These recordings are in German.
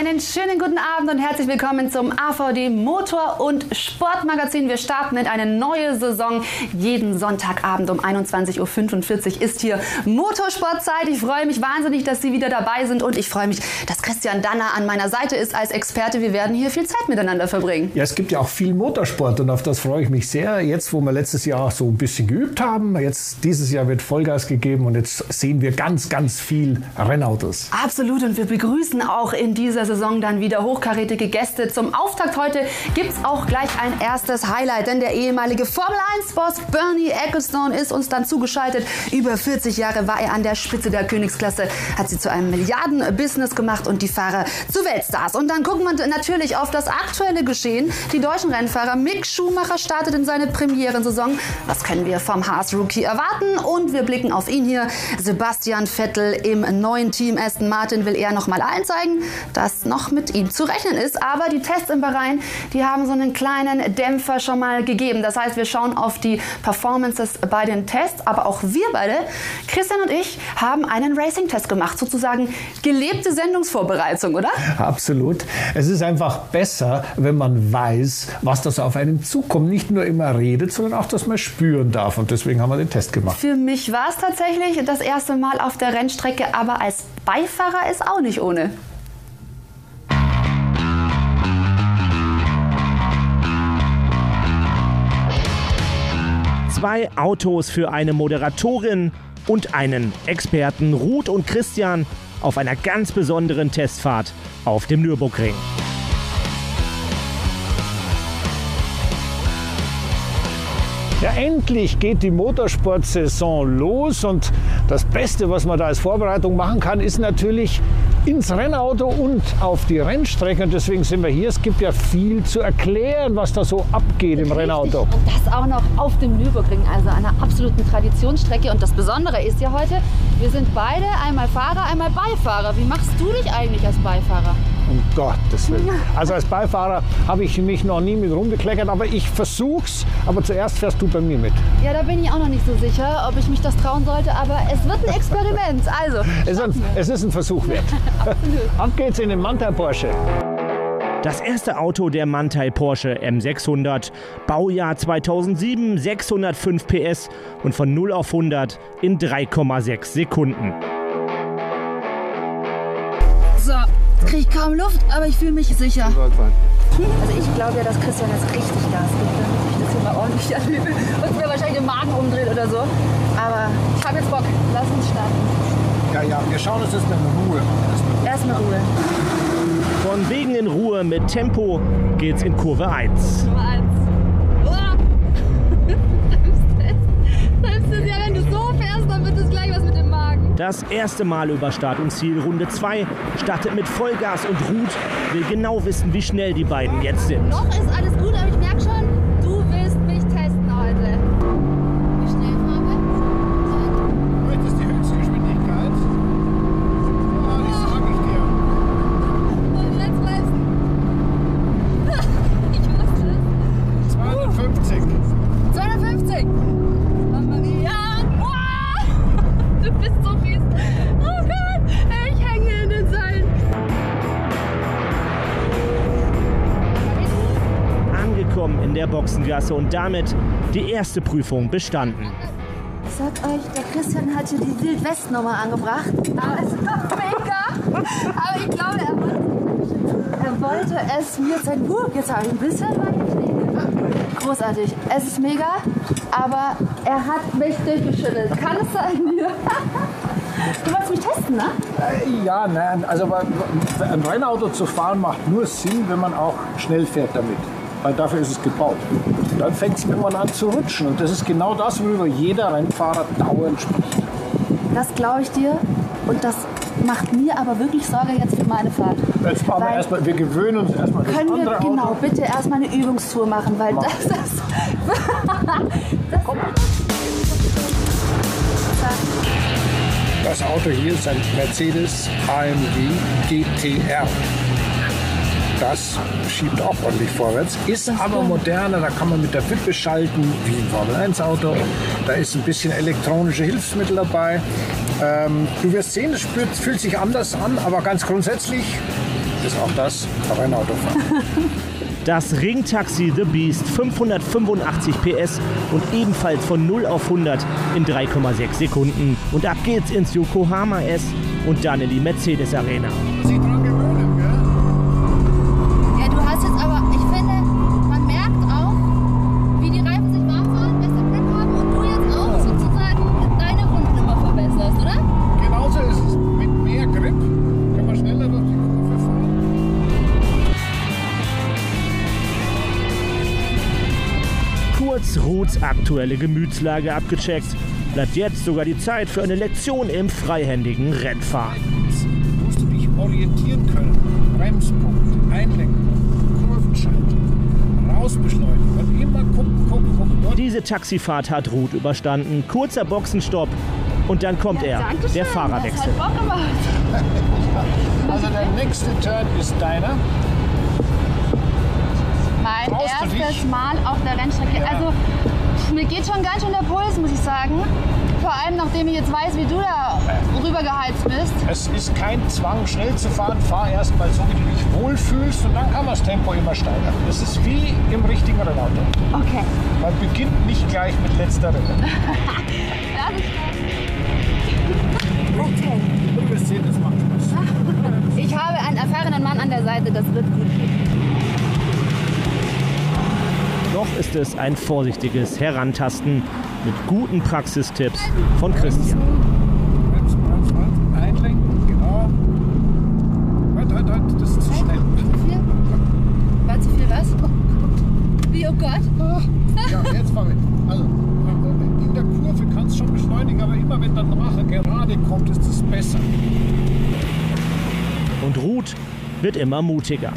Einen schönen guten Abend und herzlich willkommen zum AVD Motor- und Sportmagazin. Wir starten in eine neue Saison. Jeden Sonntagabend um 21.45 Uhr ist hier Motorsportzeit. Ich freue mich wahnsinnig, dass Sie wieder dabei sind und ich freue mich, dass Christian Danner an meiner Seite ist als Experte. Wir werden hier viel Zeit miteinander verbringen. Ja, es gibt ja auch viel Motorsport und auf das freue ich mich sehr. Jetzt, wo wir letztes Jahr so ein bisschen geübt haben, jetzt dieses Jahr wird Vollgas gegeben und jetzt sehen wir ganz, ganz viel Rennautos. Absolut und wir begrüßen auch in dieser Saison dann wieder hochkarätige Gäste. Zum Auftakt heute gibt es auch gleich ein erstes Highlight, denn der ehemalige Formel 1-Boss Bernie Ecclestone ist uns dann zugeschaltet. Über 40 Jahre war er an der Spitze der Königsklasse, hat sie zu einem Milliarden-Business gemacht und die Fahrer zu Weltstars. Und dann gucken wir natürlich auf das aktuelle Geschehen. Die deutschen Rennfahrer Mick Schumacher startet in seine Premierensaison. Was können wir vom Haas-Rookie erwarten? Und wir blicken auf ihn hier. Sebastian Vettel im neuen Team Aston Martin will er noch mal allen zeigen, dass noch mit ihm zu rechnen ist. Aber die Tests in Bahrain, die haben so einen kleinen Dämpfer schon mal gegeben. Das heißt, wir schauen auf die Performances bei den Tests, aber auch wir beide, Christian und ich, haben einen Racing-Test gemacht, sozusagen gelebte Sendungsvorbereitung, oder? Absolut. Es ist einfach besser, wenn man weiß, was das auf einen zukommt. Nicht nur immer redet, sondern auch, dass man spüren darf. Und deswegen haben wir den Test gemacht. Für mich war es tatsächlich das erste Mal auf der Rennstrecke, aber als Beifahrer ist auch nicht ohne. Zwei Autos für eine Moderatorin und einen Experten Ruth und Christian auf einer ganz besonderen Testfahrt auf dem Nürburgring. Ja, endlich geht die Motorsportsaison los und das Beste, was man da als Vorbereitung machen kann, ist natürlich ins Rennauto und auf die Rennstrecke. Und deswegen sind wir hier. Es gibt ja viel zu erklären, was da so abgeht im Richtig. Rennauto. Und das auch noch auf dem Nürburgring, also einer absoluten Traditionsstrecke. Und das Besondere ist ja heute, wir sind beide einmal Fahrer, einmal Beifahrer. Wie machst du dich eigentlich als Beifahrer? Um Gottes Willen. Also als Beifahrer habe ich mich noch nie mit rumgekleckert, aber ich versuch's. Aber zuerst fährst du bei mir mit. Ja, da bin ich auch noch nicht so sicher, ob ich mich das trauen sollte, aber es wird ein Experiment. Also, Es ist ein, es ist ein Versuch wert. Ab geht's in den Manta Porsche. Das erste Auto der Mantai Porsche M600, Baujahr 2007, 605 PS und von 0 auf 100 in 3,6 Sekunden. Kriege ich kaum Luft, aber ich fühle mich sicher. Also ich glaube ja, dass Christian jetzt richtig Gas gibt, damit ich das hier mal ordentlich erlebe und mir wahrscheinlich den Magen umdreht oder so. Aber ich habe jetzt Bock. Lass uns starten. Ja, ja, wir schauen uns das mal in Ruhe an. Erstmal Ruhe. Von wegen in Ruhe mit Tempo geht's in Kurve 1. Nummer eins. Oh. Selbst ist ja, wenn du so fährst, dann wird es gleich was mit dem Magen. Das erste Mal über Start und Ziel Runde 2 startet mit Vollgas und Ruth will genau wissen, wie schnell die beiden jetzt sind. Noch ist alles gut, aber ich merke schon, Boxengasse und damit die erste Prüfung bestanden. Ich sag euch, der Christian hat hier die Wildwest-Nummer angebracht. Alles mega. Aber ich glaube, er wollte, er wollte es mir zeigen. Uh, jetzt habe ich ein bisschen Großartig. Es ist mega, aber er hat mich durchgeschüttelt. Kann es sein hier? Du wolltest mich testen, ne? Äh, Ja, nein, also ein Rennauto zu fahren macht nur Sinn, wenn man auch schnell fährt damit. Weil dafür ist es gebaut. Dann fängt es irgendwann an zu rutschen. Und das ist genau das, worüber jeder Rennfahrer dauernd spricht. Das glaube ich dir. Und das macht mir aber wirklich Sorge jetzt für meine Fahrt. Jetzt fahren wir erstmal, wir gewöhnen uns erstmal das Können wir genau Auto. bitte erstmal eine Übungstour machen, weil Mach. das, das, Das Auto Auto hier ist ein Mercedes AMG GTR. Das schiebt auch ordentlich vorwärts, ist aber moderner, da kann man mit der Wippe schalten, wie ein Formel-1-Auto. Da ist ein bisschen elektronische Hilfsmittel dabei. Ähm, du wirst sehen, es spürt, fühlt sich anders an, aber ganz grundsätzlich ist auch das Rennautofahren. Das Ringtaxi The Beast, 585 PS und ebenfalls von 0 auf 100 in 3,6 Sekunden. Und ab geht's ins Yokohama S und dann in die Mercedes Arena. Aktuelle Gemütslage abgecheckt, bleibt jetzt sogar die Zeit für eine Lektion im freihändigen Rennfahren. musst du dich orientieren können. Bremspunkt, Einlenken, Kurvenschaltung, rausbeschleunigen und immer gucken, gucken, gucken. Diese Taxifahrt hat Ruth überstanden. Kurzer Boxenstopp und dann kommt er, Dankeschön, der Das Fahrerwechsel. hat Bock gemacht. Also der nächste Turn ist deiner. Mein erstes? Mal auf der Rennstrecke. Ja. Also, mir geht schon ganz schön der Puls, muss ich sagen. Vor allem, nachdem ich jetzt weiß, wie du da rübergeheizt bist. Es ist kein Zwang, schnell zu fahren. Fahr erst mal so, wie du dich wohlfühlst und dann kann man das Tempo immer steigern. Das ist wie im richtigen Rennauto. Okay. Man beginnt nicht gleich mit letzter Rille. Das ist okay. Du wirst sehen, das macht Spaß. Ich habe einen erfahrenen Mann an der Seite, das wird gut gehen. Noch ist es ein vorsichtiges Herantasten mit guten Praxistipps von Christian. Bremsen, bremsen, bremsen. Einlenken, genau. Halt, halt, halt, das ist zu schnell. War zu viel was? Wie, oh Gott? Ja, jetzt fahr. Also, in der Kurve kannst du schon beschleunigen, aber immer wenn dann nachher gerade kommt, ist es besser. Und Ruth wird immer mutiger.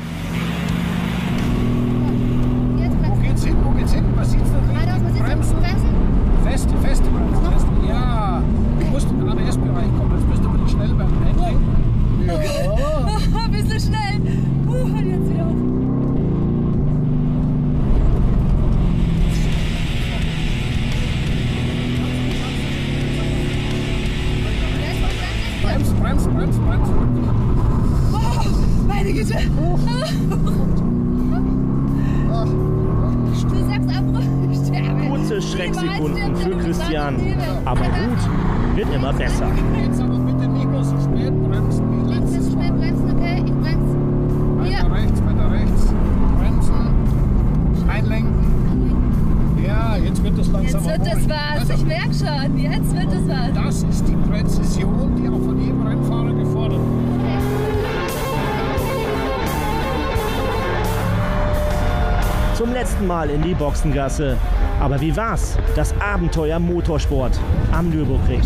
Zum letzten Mal in die Boxengasse. Aber wie war's? Das Abenteuer Motorsport am Nürburgring.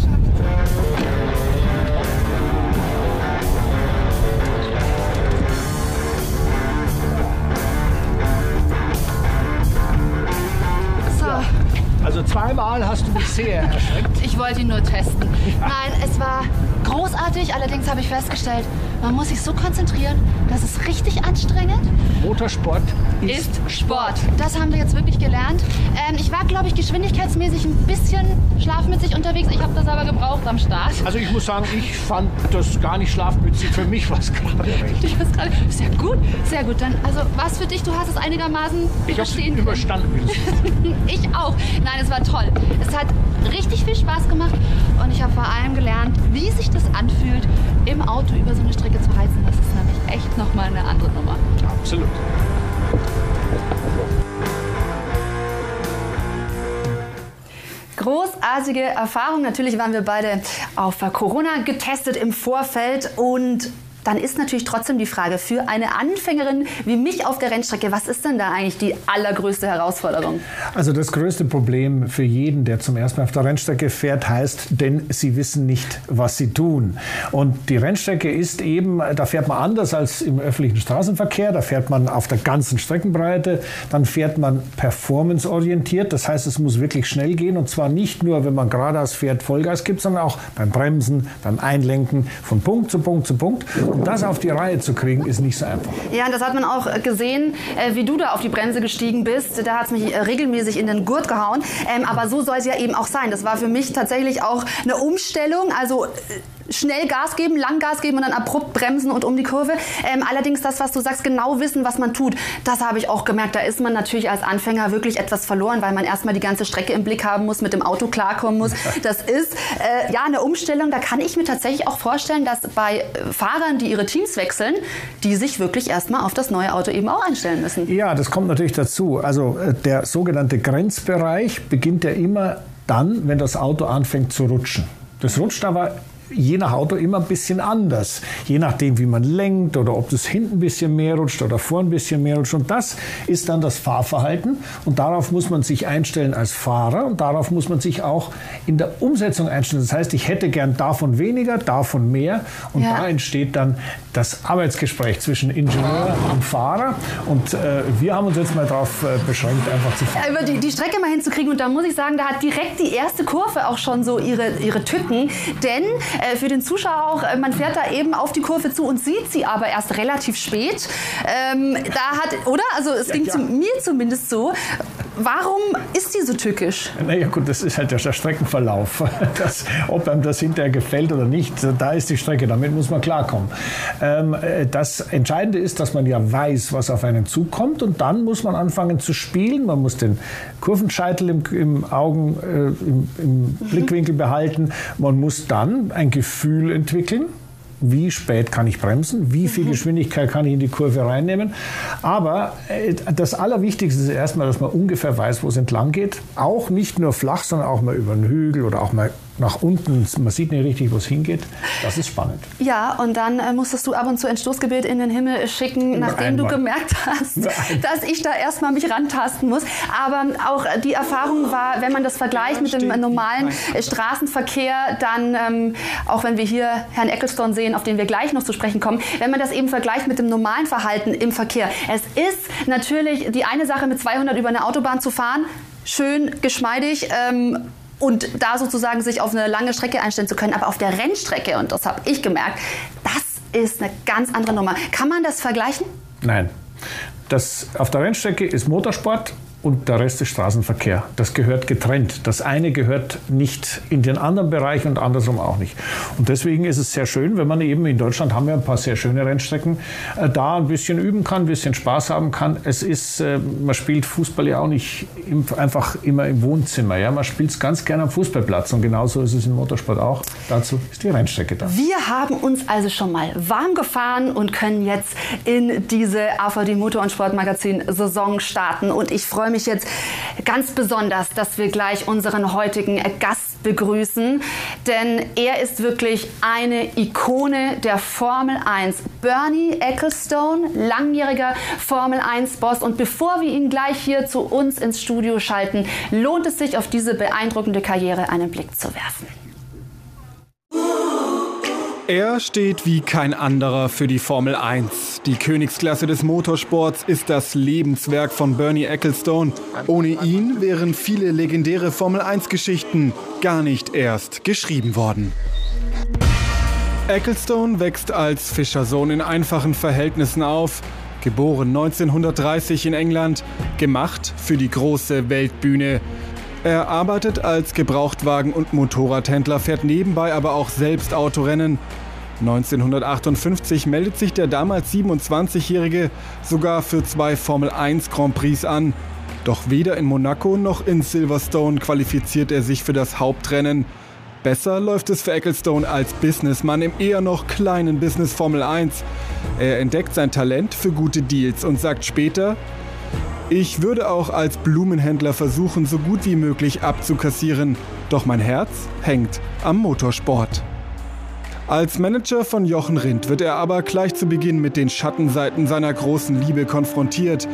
So, Also zweimal hast du mich sehr erschreckt. ich wollte ihn nur testen. Nein, es war großartig. Allerdings habe ich festgestellt, man muss sich so konzentrieren, das ist richtig anstrengend. Motorsport ist, ist Sport. Das haben wir jetzt wirklich gelernt. Ähm, ich war, glaube ich, geschwindigkeitsmäßig ein bisschen schlafmützig unterwegs. Ich habe das aber gebraucht am Start. Also ich muss sagen, ich fand das gar nicht schlafmützig. Für mich war es gerade recht. Sehr gut, sehr gut. Dann, also was für dich? Du hast es einigermaßen Ich habe es überstehen überstanden. Ich auch. Nein, es war toll. Es hat richtig viel Spaß gemacht und ich habe vor allem gelernt, wie sich das anfühlt, im Auto über so eine Strecke zu heizen. Das ist nämlich echt nochmal eine andere Nummer. Absolut. Großartige Erfahrung. Natürlich waren wir beide auf Corona getestet im Vorfeld und dann ist natürlich trotzdem die Frage für eine Anfängerin wie mich auf der Rennstrecke, was ist denn da eigentlich die allergrößte Herausforderung? Also das größte Problem für jeden, der zum ersten Mal auf der Rennstrecke fährt, heißt, denn sie wissen nicht, was sie tun. Und die Rennstrecke ist eben, da fährt man anders als im öffentlichen Straßenverkehr, da fährt man auf der ganzen Streckenbreite, dann fährt man performanceorientiert, das heißt, es muss wirklich schnell gehen und zwar nicht nur, wenn man geradeaus fährt, Vollgas gibt, sondern auch beim Bremsen, beim Einlenken, von Punkt zu Punkt zu Punkt. Das auf die Reihe zu kriegen, ist nicht so einfach. Ja, und das hat man auch gesehen, äh, wie du da auf die Bremse gestiegen bist. Da hat es mich äh, regelmäßig in den Gurt gehauen. Ähm, aber so soll es ja eben auch sein. Das war für mich tatsächlich auch eine Umstellung. Also äh, schnell Gas geben, lang Gas geben und dann abrupt bremsen und um die Kurve. Ähm, allerdings das, was du sagst, genau wissen, was man tut, das habe ich auch gemerkt. Da ist man natürlich als Anfänger wirklich etwas verloren, weil man erstmal die ganze Strecke im Blick haben muss, mit dem Auto klarkommen muss. Das ist äh, ja eine Umstellung. Da kann ich mir tatsächlich auch vorstellen, dass bei Fahrern, die ihre Teams wechseln, die sich wirklich erstmal auf das neue Auto eben auch einstellen müssen. Ja, das kommt natürlich dazu. Also äh, der sogenannte Grenzbereich beginnt ja immer dann, wenn das Auto anfängt zu rutschen. Das rutscht aber je nach Auto immer ein bisschen anders. Je nachdem, wie man lenkt oder ob das hinten ein bisschen mehr rutscht oder vorn ein bisschen mehr rutscht. Und das ist dann das Fahrverhalten. Und darauf muss man sich einstellen als Fahrer und darauf muss man sich auch in der Umsetzung einstellen. Das heißt, ich hätte gern davon weniger, davon mehr. Und ja. da entsteht dann das Arbeitsgespräch zwischen Ingenieur und Fahrer. Und äh, wir haben uns jetzt mal darauf äh, beschränkt, einfach zu fahren. über die, die Strecke mal hinzukriegen. Und da muss ich sagen, da hat direkt die erste Kurve auch schon so ihre, ihre Tücken. Denn äh, für den Zuschauer auch, äh, man fährt da eben auf die Kurve zu und sieht sie aber erst relativ spät. Ähm, da hat, oder? Also es ja, ging zu mir zumindest so. Warum ist die so tückisch? Naja gut, das ist halt der Streckenverlauf. Das, ob einem das hinterher gefällt oder nicht, da ist die Strecke, damit muss man klarkommen. Ähm, äh, das Entscheidende ist, dass man ja weiß, was auf einen zukommt und dann muss man anfangen zu spielen. Man muss den Kurvenscheitel im, im Augen, äh, im, im mhm. Blickwinkel behalten. Man muss dann ein Gefühl entwickeln wie spät kann ich bremsen, wie viel mhm. Geschwindigkeit kann ich in die Kurve reinnehmen. Aber äh, das Allerwichtigste ist erstmal, dass man ungefähr weiß, wo es entlang geht. Auch nicht nur flach, sondern auch mal über einen Hügel oder auch mal nach unten. Man sieht nicht richtig, wo es hingeht. Das ist spannend. Ja, und dann äh, musstest du ab und zu ein Stoßgebet in den Himmel schicken, nachdem Einmal. du gemerkt hast, dass ich da erstmal mich rantasten muss. Aber auch die Erfahrung war, wenn man das vergleicht mit dem normalen Straßenverkehr, dann, ähm, auch wenn wir hier Herrn Ecclestone sehen, auf den wir gleich noch zu sprechen kommen, wenn man das eben vergleicht mit dem normalen Verhalten im Verkehr. Es ist natürlich die eine Sache, mit 200 über eine Autobahn zu fahren, schön geschmeidig. Ähm, und da sozusagen sich auf eine lange Strecke einstellen zu können. Aber auf der Rennstrecke, und das habe ich gemerkt, das ist eine ganz andere Nummer. Kann man das vergleichen? Nein. Das, auf der Rennstrecke ist Motorsport und der Rest ist Straßenverkehr. Das gehört getrennt. Das eine gehört nicht in den anderen Bereich und andersrum auch nicht. Und deswegen ist es sehr schön, wenn man eben in Deutschland haben wir ein paar sehr schöne Rennstrecken, äh, da ein bisschen üben kann, ein bisschen Spaß haben kann. Es ist, äh, man spielt Fußball ja auch nicht einfach immer im Wohnzimmer. Ja? Man spielt es ganz gerne am Fußballplatz und genauso ist es im Motorsport auch. Dazu ist die Rennstrecke da. Wir haben uns also schon mal warm gefahren und können jetzt in diese AVD Motor- und Sportmagazin Saison starten. Und ich freue mich mich jetzt ganz besonders, dass wir gleich unseren heutigen Gast begrüßen, denn er ist wirklich eine Ikone der Formel 1. Bernie Ecclestone, langjähriger Formel 1-Boss. Und bevor wir ihn gleich hier zu uns ins Studio schalten, lohnt es sich, auf diese beeindruckende Karriere einen Blick zu werfen. Er steht wie kein anderer für die Formel 1. Die Königsklasse des Motorsports ist das Lebenswerk von Bernie Ecclestone. Ohne ihn wären viele legendäre Formel 1-Geschichten gar nicht erst geschrieben worden. Ecclestone wächst als Fischersohn in einfachen Verhältnissen auf. Geboren 1930 in England, gemacht für die große Weltbühne. Er arbeitet als Gebrauchtwagen- und Motorradhändler, fährt nebenbei aber auch selbst Autorennen. 1958 meldet sich der damals 27-Jährige sogar für zwei Formel 1 Grand Prix an. Doch weder in Monaco noch in Silverstone qualifiziert er sich für das Hauptrennen. Besser läuft es für Ecclestone als Businessmann im eher noch kleinen Business Formel 1. Er entdeckt sein Talent für gute Deals und sagt später, ich würde auch als Blumenhändler versuchen, so gut wie möglich abzukassieren, doch mein Herz hängt am Motorsport. Als Manager von Jochen Rindt wird er aber gleich zu Beginn mit den Schattenseiten seiner großen Liebe konfrontiert.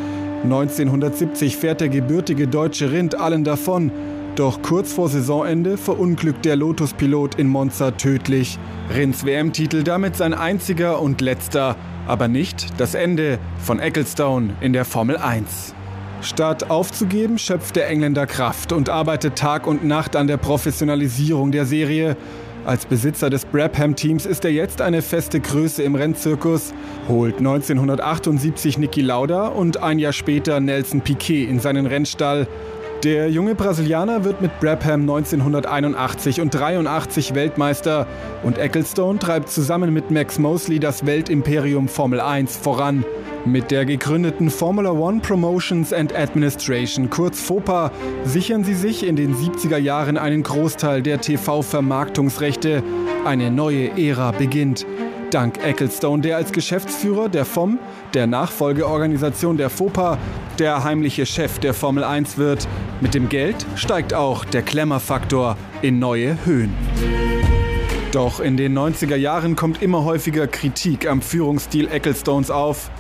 1970 fährt der gebürtige deutsche Rindt allen davon. Doch kurz vor Saisonende verunglückt der Lotus-Pilot in Monza tödlich. Rinds WM-Titel damit sein einziger und letzter, aber nicht das Ende von Ecclestone in der Formel 1. Statt aufzugeben, schöpft der Engländer Kraft und arbeitet Tag und Nacht an der Professionalisierung der Serie. Als Besitzer des Brabham-Teams ist er jetzt eine feste Größe im Rennzirkus, holt 1978 Niki Lauda und ein Jahr später Nelson Piquet in seinen Rennstall. Der junge Brasilianer wird mit Brabham 1981 und 83 Weltmeister und Ecclestone treibt zusammen mit Max Mosley das Weltimperium Formel 1 voran. Mit der gegründeten Formula One Promotions and Administration, kurz FOPA, sichern sie sich in den 70er Jahren einen Großteil der TV-Vermarktungsrechte. Eine neue Ära beginnt. Dank Ecclestone, der als Geschäftsführer der FOM, der Nachfolgeorganisation der FOPA, der heimliche Chef der Formel 1 wird. Mit dem Geld steigt auch der Klemmerfaktor in neue Höhen. Doch in den 90er Jahren kommt immer häufiger Kritik am Führungsstil Ecclestones auf.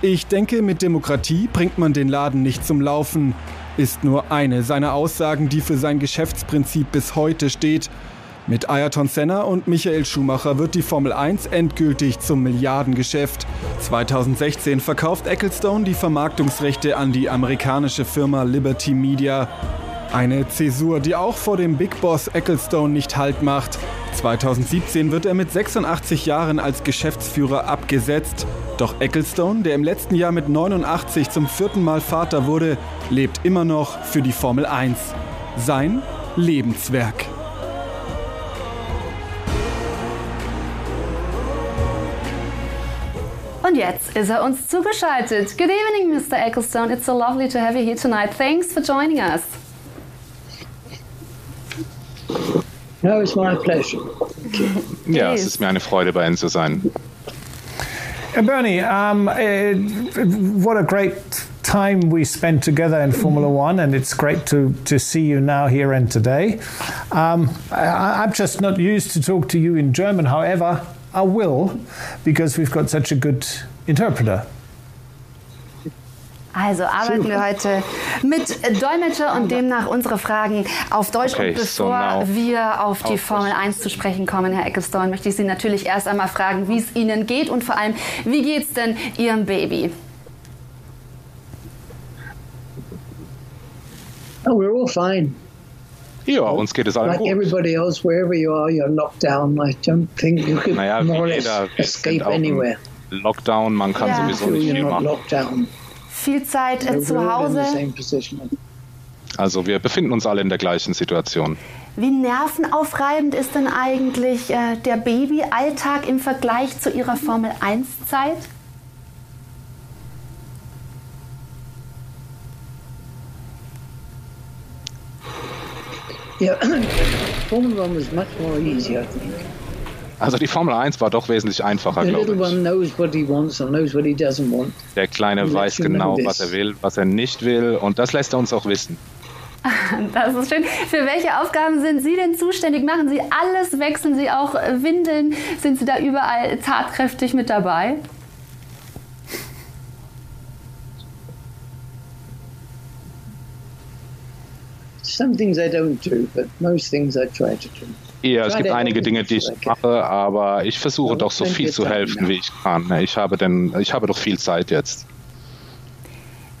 Ich denke, mit Demokratie bringt man den Laden nicht zum Laufen, ist nur eine seiner Aussagen, die für sein Geschäftsprinzip bis heute steht. Mit Ayrton Senna und Michael Schumacher wird die Formel 1 endgültig zum Milliardengeschäft. 2016 verkauft Ecclestone die Vermarktungsrechte an die amerikanische Firma Liberty Media. Eine Zäsur, die auch vor dem Big Boss Ecclestone nicht Halt macht. 2017 wird er mit 86 Jahren als Geschäftsführer abgesetzt. Doch Ecclestone, der im letzten Jahr mit 89 zum vierten Mal Vater wurde, lebt immer noch für die Formel 1. Sein Lebenswerk. Und jetzt ist er uns zugeschaltet. Good evening, Mr. Ecclestone. It's so lovely to have you here tonight. Thanks for joining us. No, it's my pleasure. Ja, es ist mir eine Freude, bei Ihnen zu sein. Uh, Bernie, um, uh, what a great time we spent together in Formula One, and it's great to, to see you now here and today. Um, I, I'm just not used to talk to you in German, however, I will, because we've got such a good interpreter. Also arbeiten wir heute mit Dolmetscher und demnach unsere Fragen auf Deutsch. Okay, und bevor so wir auf die Formel 1 zu sprechen kommen, Herr Ecclestone, möchte ich Sie natürlich erst einmal fragen, wie es Ihnen geht und vor allem, wie geht es denn Ihrem Baby? Oh, we're all fine. Ja, uns geht es allen Like gut. everybody else, wherever you are, you're locked down. I don't think you could Naja, more jeder, wir escape anywhere. Lockdown, man kann Ja. sowieso nicht viel machen. Viel Zeit äh, We're zu Hause. Also wir befinden uns alle in der gleichen Situation. Wie nervenaufreibend ist denn eigentlich äh, der Babyalltag im Vergleich zu Ihrer Formel 1-Zeit? Yeah, Formula One was much more easy, I think. Also die Formel 1 war doch wesentlich einfacher, The little glaube one ich. knows what he wants and knows what he doesn't want. Der Kleine Let weiß you know genau, this. was er will, was er nicht will und das lässt er uns auch wissen. Das ist schön. Für welche Aufgaben sind Sie denn zuständig? Machen Sie alles? Wechseln Sie auch äh, Windeln? Sind Sie da überall tatkräftig mit dabei? Some things I don't do, but most things I try to do. Ja, es Try gibt to einige help Dinge, as die ich much as I can. mache, aber ich versuche doch so viel of zu time helfen, now. wie ich kann. Ich habe denn, ich habe doch viel Zeit jetzt.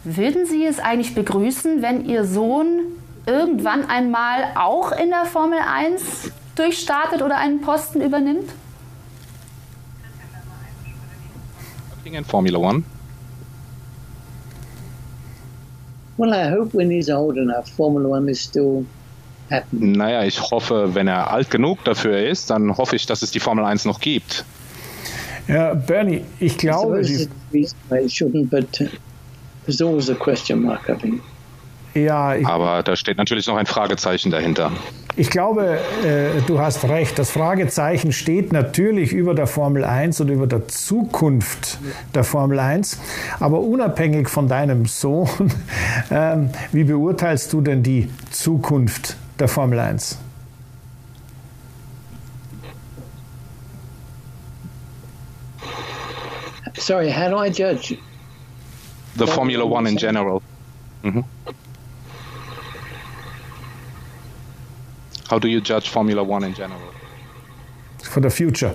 Würden Sie es eigentlich begrüßen, wenn Ihr Sohn irgendwann einmal auch in der Formel 1 durchstartet oder einen Posten übernimmt? In Formula One. Well, I hope when he's old enough, Formula One is still happening. Naja, ich hoffe, wenn er alt genug dafür ist, dann hoffe ich, dass es die Formel 1 noch gibt. Ja, Bernie, ich I glaube, suppose die, shouldn't, but uh, there's always a question mark, I think. ja, ich, Aber da steht natürlich noch ein Fragezeichen dahinter. Ich glaube, äh, du hast recht. Das Fragezeichen steht natürlich über der Formel 1 und über der Zukunft der Formel 1. Aber unabhängig von deinem Sohn, äh, wie beurteilst du denn die Zukunft der Formel 1? Sorry, how do I judge? The Formula One in general. Mhm. How do you judge Formula One in general? For the future.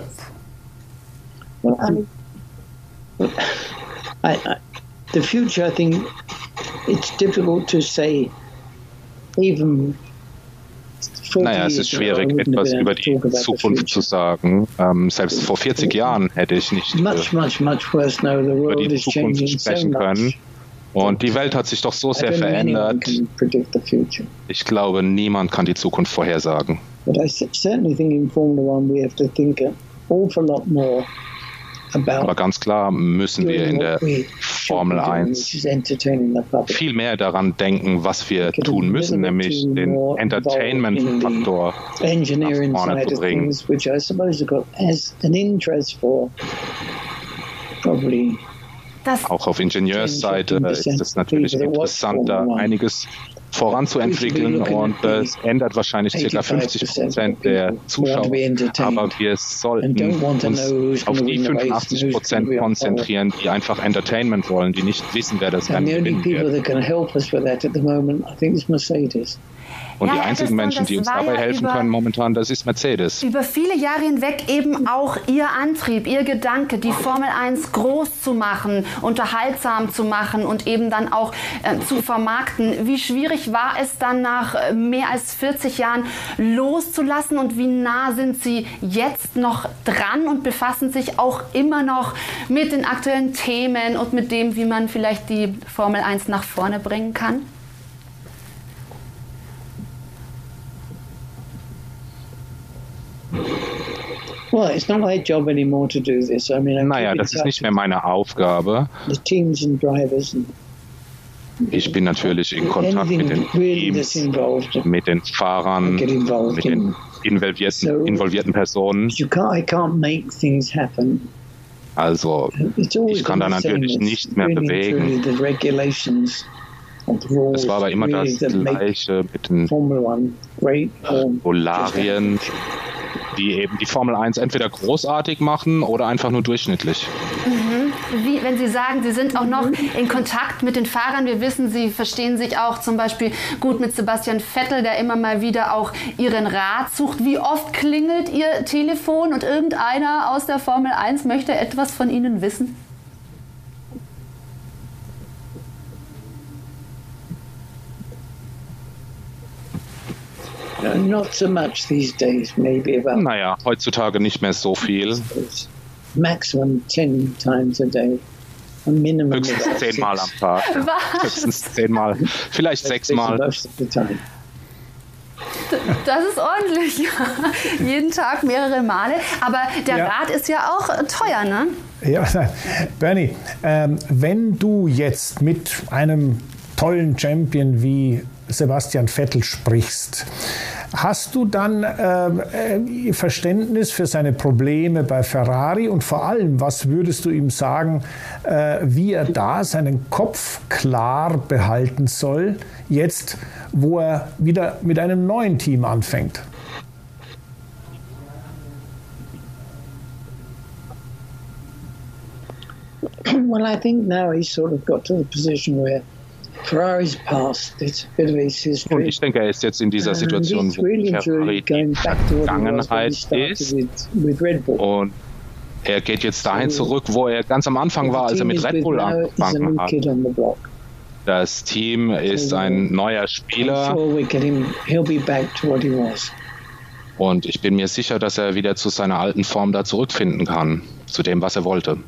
Well, I, I, the future, I think it's difficult to say. Even 40 Naja, es ist schwierig, etwas über die Zukunft zu sagen. Ähm, selbst vor 40 Jahren hätte ich nicht äh, Much, much, much worse now. The über world die is Zukunft changing so sprechen können. Und die Welt hat sich doch so sehr verändert. Ich glaube, niemand kann die Zukunft vorhersagen. But I s- certainly think in Formula One we have to think an awful lot more Aber ganz klar müssen wir in der Formel be doing, 1 which is entertaining the public. viel mehr daran denken, was wir tun müssen, nämlich den Entertainment-Faktor nach vorne zu bringen. Das, Auch auf Ingenieursseite ist es natürlich interessanter, einiges voranzuentwickeln und es ändert wahrscheinlich ca. 50 Prozent der Zuschauer. Aber wir sollten uns auf die 85 Prozent konzentrieren, die einfach Entertainment wollen, die nicht wissen, wer das Rennen gewinnen wird. Und Ja, die einzigen Menschen, die uns dabei ja helfen über- können momentan, das ist Mercedes. über viele Jahre hinweg eben auch Ihr Antrieb, Ihr Gedanke, die Formel 1 groß zu machen, unterhaltsam zu machen und eben dann auch äh, zu vermarkten. Wie schwierig war es dann nach äh, mehr als 40 Jahren loszulassen und wie nah sind Sie jetzt noch dran und befassen sich auch immer noch mit den aktuellen Themen und mit dem, wie man vielleicht die Formel 1 nach vorne bringen kann? Well, it's not my job anymore to do this. I mean, I'm Naja, das ist nicht mehr meine Aufgabe. the teams and drivers and Ich bin natürlich in Kontakt mit den Teams, mit den Fahrern, mit den involvierten, involvierten Personen. I. Also ich kann da natürlich nicht mehr bewegen. Es war aber immer das Gleiche mit den Formula Die eben die Formel 1 entweder großartig machen oder einfach nur durchschnittlich. Wie, wenn Sie sagen, Sie sind auch noch in Kontakt mit den Fahrern, wir wissen, Sie verstehen sich auch zum Beispiel gut mit Sebastian Vettel, der immer mal wieder auch Ihren Rat sucht. Wie oft klingelt Ihr Telefon und irgendeiner aus der Formel 1 möchte etwas von Ihnen wissen? Not so much these days. Maybe about Naja, heutzutage nicht mehr so viel. maximum ten times a day. Minimum Höchstens zehnmal am. Tag. Was? Höchstens zehnmal, vielleicht sechsmal. Das ist ordentlich. Jeden Tag mehrere Male. Aber der Ja. Rat ist ja auch äh, teuer, ne? Ja. Bernie, ähm, wenn du jetzt mit einem tollen Champion wie Sebastian Vettel sprichst, hast du dann ähm, äh, Verständnis für seine Probleme bei Ferrari und vor allem, was würdest du ihm sagen, äh, wie er da seinen Kopf klar behalten soll, jetzt, wo er wieder mit einem neuen Team anfängt? well, I think now he's sort of got to the position where Und ich denke, er ist jetzt in dieser Situation, wo Ferrari die Vergangenheit ist. Und er geht jetzt dahin zurück, wo er ganz am Anfang war, als er mit Red Bull angefangen hat. Das Team ist ein neuer Spieler und ich bin mir sicher, dass er wieder zu seiner alten Form da zurückfinden kann, zu dem, was er wollte.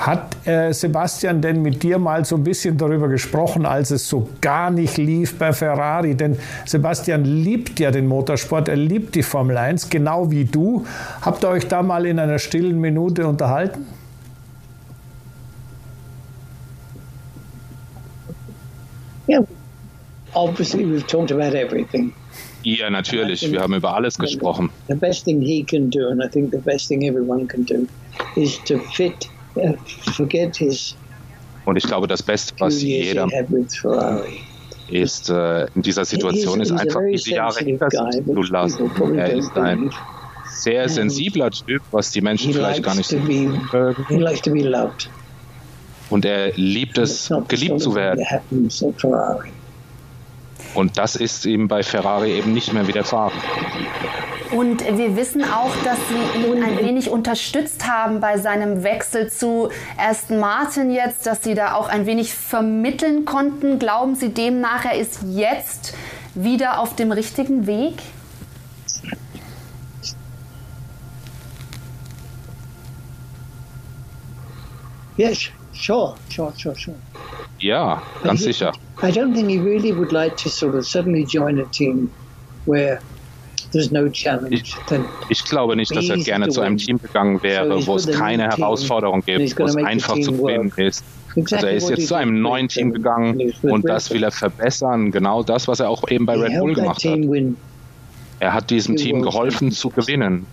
Hat äh, Sebastian denn mit dir mal so ein bisschen darüber gesprochen, als es so gar nicht lief bei Ferrari? Denn Sebastian liebt ja den Motorsport, er liebt die Formel 1, genau wie du. Habt ihr euch da mal in einer stillen Minute unterhalten? Yeah. Obviously, we've talked about everything. Ja, natürlich, wir haben über alles gesprochen. The best thing he can do, and I think the best thing everyone can do, is to fit, forget his Und ich glaube, das Beste, was jeder ist, äh, in dieser Situation ist einfach diese Jahre hinter sich zu lassen. probably Er ist ein sehr sensibler Typ, was die Menschen vielleicht gar nicht so mögen. Und er liebt es, geliebt zu werden. Und das ist ihm bei Ferrari eben nicht mehr widerfahren. Und wir wissen auch, dass Sie ihn ein wenig unterstützt haben bei seinem Wechsel zu Aston Martin jetzt, dass Sie da auch ein wenig vermitteln konnten. Glauben Sie demnach, er ist jetzt wieder auf dem richtigen Weg? Yes, sure, sure, sure, sure. Ja, ganz sicher. I don't think he really would like to sort of suddenly join a team where ich, ich, glaube nicht, dass er gerne zu einem Team gegangen wäre, wo es keine Herausforderung gibt, wo es einfach zu gewinnen ist. Also er ist jetzt zu einem neuen Team gegangen und das will er verbessern. Genau das, was er auch eben bei Red Bull gemacht hat. Er hat diesem Team geholfen zu gewinnen.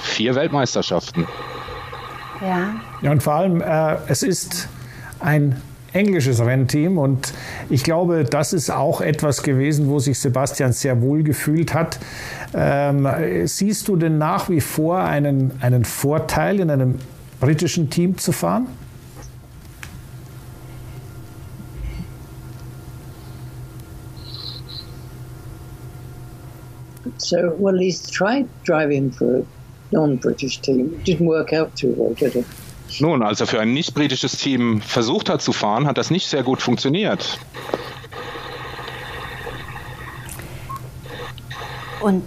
Vier Weltmeisterschaften. Ja. Ja, und vor allem, äh, es ist ein englisches Rennteam. Und ich glaube, das ist auch etwas gewesen, wo sich Sebastian sehr wohl gefühlt hat. Ähm, siehst du denn nach wie vor einen, einen Vorteil, in einem britischen Team zu fahren? So, well, he's tried driving for a non-British team. It didn't work out too well, did it? Nun, als er für ein nicht britisches Team versucht hat zu fahren, hat das nicht sehr gut funktioniert. Und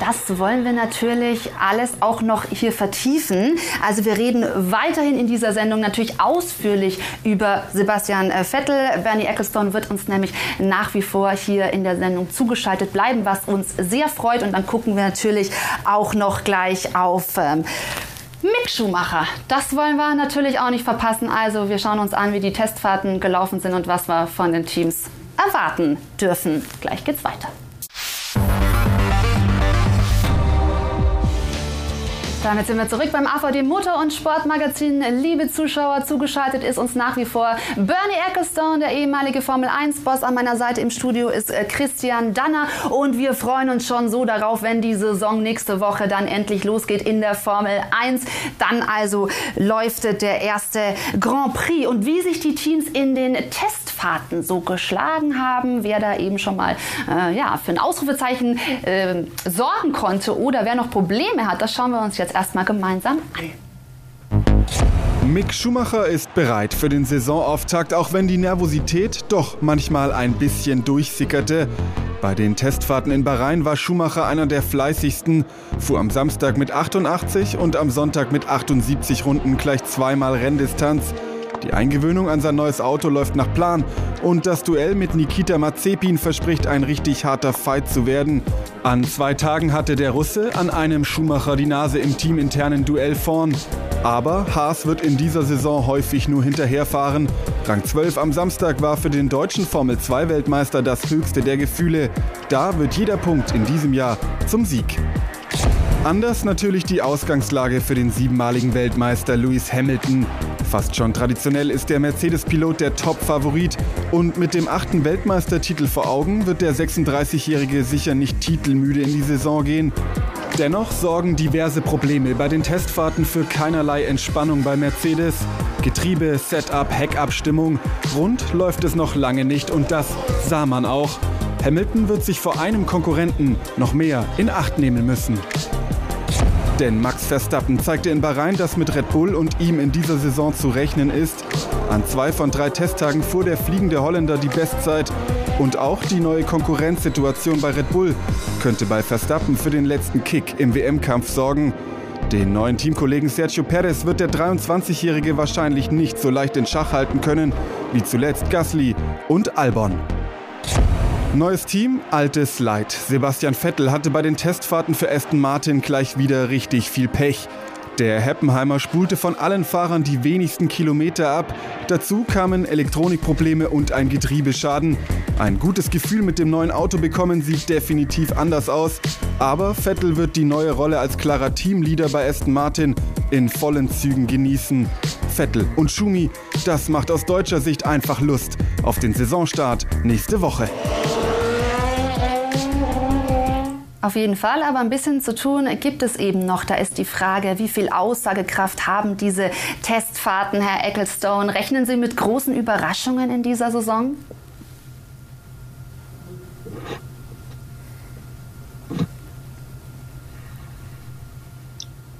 das wollen wir natürlich alles auch noch hier vertiefen. Also wir reden weiterhin in dieser Sendung natürlich ausführlich über Sebastian äh, Vettel. Bernie Ecclestone wird uns nämlich nach wie vor hier in der Sendung zugeschaltet bleiben, was uns sehr freut. Und dann gucken wir natürlich auch noch gleich auf ähm, Mick Schumacher. Das wollen wir natürlich auch nicht verpassen. Also wir schauen uns an, wie die Testfahrten gelaufen sind und was wir von den Teams erwarten dürfen. Gleich geht's weiter. Damit sind wir zurück beim AVD Motor- und Sportmagazin. Liebe Zuschauer, zugeschaltet ist uns nach wie vor Bernie Ecclestone, der ehemalige Formel-1-Boss. An meiner Seite im Studio ist äh, Christian Danner und wir freuen uns schon so darauf, wenn die Saison nächste Woche dann endlich losgeht in der Formel 1. Dann also läuft der erste Grand Prix und wie sich die Teams in den Testfahrten so geschlagen haben, wer da eben schon mal äh, ja, für ein Ausrufezeichen äh, sorgen konnte oder wer noch Probleme hat, das schauen wir uns jetzt erstmal gemeinsam an. Mick Schumacher ist bereit für den Saisonauftakt, auch wenn die Nervosität doch manchmal ein bisschen durchsickerte. Bei den Testfahrten in Bahrain war Schumacher einer der fleißigsten, fuhr am Samstag mit 88 und am Sonntag mit 78 Runden gleich zweimal Renndistanz. Die Eingewöhnung an sein neues Auto läuft nach Plan und das Duell mit Nikita Mazepin verspricht ein richtig harter Fight zu werden. An zwei Tagen hatte der Russe an einem Schumacher die Nase im teaminternen Duell vorn. Aber Haas wird in dieser Saison häufig nur hinterherfahren. Rang 12 am Samstag war für den deutschen Formel-2-Weltmeister das höchste der Gefühle. Da wird jeder Punkt in diesem Jahr zum Sieg. Anders natürlich die Ausgangslage für den siebenmaligen Weltmeister Lewis Hamilton. Fast schon traditionell ist der Mercedes-Pilot der Top-Favorit und mit dem achten Weltmeistertitel vor Augen wird der 36-Jährige sicher nicht titelmüde in die Saison gehen. Dennoch sorgen diverse Probleme bei den Testfahrten für keinerlei Entspannung bei Mercedes. Getriebe, Setup, Heckabstimmung. Rund läuft es noch lange nicht und das sah man auch. Hamilton wird sich vor einem Konkurrenten noch mehr in Acht nehmen müssen. Denn Max Verstappen zeigte in Bahrain, dass mit Red Bull und ihm in dieser Saison zu rechnen ist. An zwei von drei Testtagen fuhr der fliegende Holländer die Bestzeit. Und auch die neue Konkurrenzsituation bei Red Bull könnte bei Verstappen für den letzten Kick im WM-Kampf sorgen. Den neuen Teamkollegen Sergio Perez wird der 23-Jährige wahrscheinlich nicht so leicht in Schach halten können wie zuletzt Gasly und Albon. Neues Team, altes Leid. Sebastian Vettel hatte bei den Testfahrten für Aston Martin gleich wieder richtig viel Pech. Der Heppenheimer spulte von allen Fahrern die wenigsten Kilometer ab. Dazu kamen Elektronikprobleme und ein Getriebeschaden. Ein gutes Gefühl mit dem neuen Auto bekommen sieht definitiv anders aus. Aber Vettel wird die neue Rolle als klarer Teamleader bei Aston Martin in vollen Zügen genießen. Vettel und Schumi, das macht aus deutscher Sicht einfach Lust auf den Saisonstart nächste Woche. Auf jeden Fall, aber ein bisschen zu tun gibt es eben noch. Da ist die Frage, wie viel Aussagekraft haben diese Testfahrten, Herr Ecclestone? Rechnen Sie mit großen Überraschungen in dieser Saison?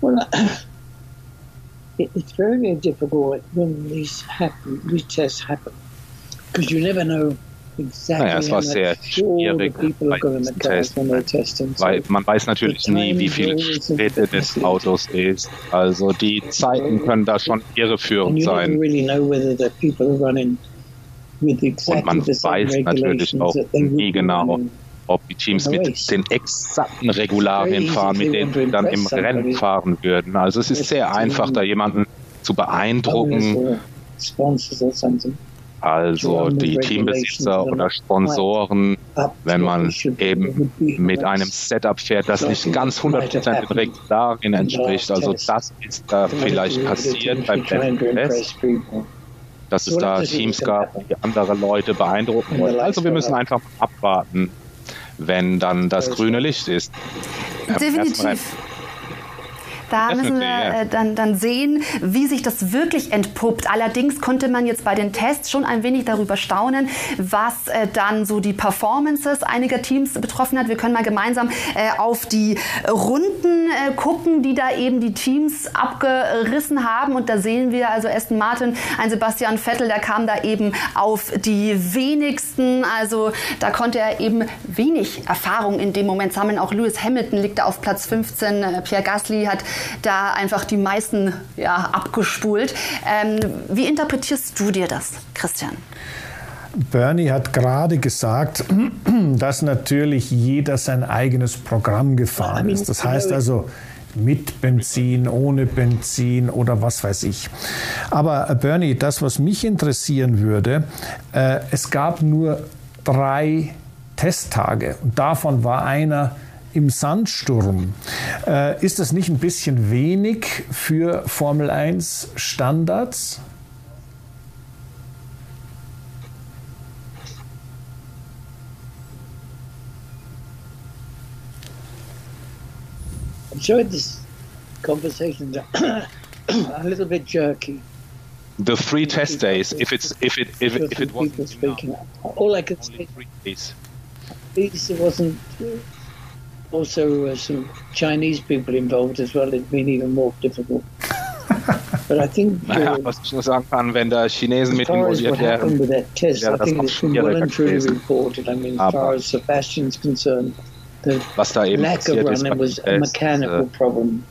Well, it's very, very difficult when these happen, these tests happen, because you never know naja, es war sehr schwierig weil man weiß natürlich nie, wie viel Schritte des Autos ist. Also die Zeiten können da schon irreführend sein. Und man weiß natürlich auch nie genau, ob die Teams mit den exakten Regularien fahren, mit denen sie dann im Rennen fahren würden. Also es ist sehr einfach, da jemanden zu beeindrucken. Also die Teambesitzer oder Sponsoren, wenn man eben mit einem Setup fährt, das nicht ganz 100% den Regularien entspricht. Also das ist da vielleicht passiert beim Test dass es da Teams gab, die andere Leute beeindrucken wollten. Also wir müssen einfach abwarten, wenn dann das grüne Licht ist. Definitiv. Da müssen wir äh, dann, dann sehen, wie sich das wirklich entpuppt. Allerdings konnte man jetzt bei den Tests schon ein wenig darüber staunen, was äh, dann so die Performances einiger Teams betroffen hat. Wir können mal gemeinsam äh, auf die Runden gucken, die da eben die Teams abgerissen haben. Und da sehen wir also Aston Martin, ein Sebastian Vettel, der kam da eben auf die wenigsten. Also da konnte er eben wenig Erfahrung in dem Moment sammeln. Auch Lewis Hamilton liegt da auf Platz 15. Äh, Pierre Gasly hat da einfach die meisten ja, abgespult. Ähm, wie interpretierst du dir das, Christian? Bernie hat gerade gesagt, dass natürlich jeder sein eigenes Programm gefahren ist. Das heißt also, mit Benzin, ohne Benzin oder was weiß ich. Aber äh, Bernie, das, was mich interessieren würde, äh, es gab nur drei Testtage und davon war einer im Sandsturm. Äh, ist das nicht ein bisschen wenig für Formel 1 Standards? I'm sure this conversation a little bit jerky. The three test days, if it's if it if it, if it wasn't speaking, all I could say, it wasn't also uh, some Chinese people involved as well. It's been even more difficult. But I think, uh, naja, was ich nur sagen kann, wenn da Chinesen mit involviert wären, wäre das noch schwieriger gewesen. I mean, as far as Sebastian's concerned, the was da eben lack of running was a mechanical äh, problem.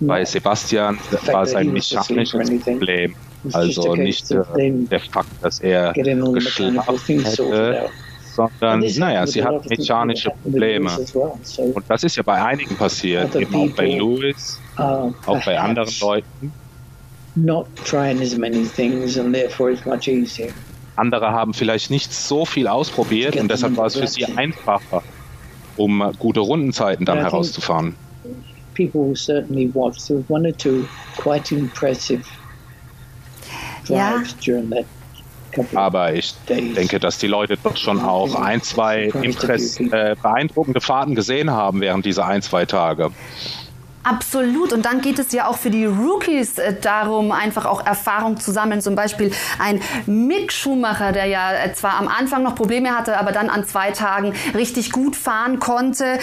Bei Sebastian war es ein mechanisches Problem. Also nicht äh, der Fakt, dass er geschlafen hätte, sondern naja, sie hat mechanische Probleme. Und das ist ja bei einigen passiert, eben auch bei Lewis, auch bei anderen Leuten. Andere haben vielleicht nicht so viel ausprobiert und deshalb war es für sie einfacher, um gute Rundenzeiten dann herauszufahren. People certainly watched. There was one or two quite impressive drives during that aber ich denke, dass die Leute doch schon auch ein, zwei Impress äh, beeindruckende Fahrten gesehen haben während dieser ein, zwei Tage. Absolut. Und dann geht es ja auch für die Rookies äh, darum, einfach auch Erfahrung zu sammeln. Zum Beispiel ein Mick Schumacher, der ja äh, zwar am Anfang noch Probleme hatte, aber dann an zwei Tagen richtig gut fahren konnte.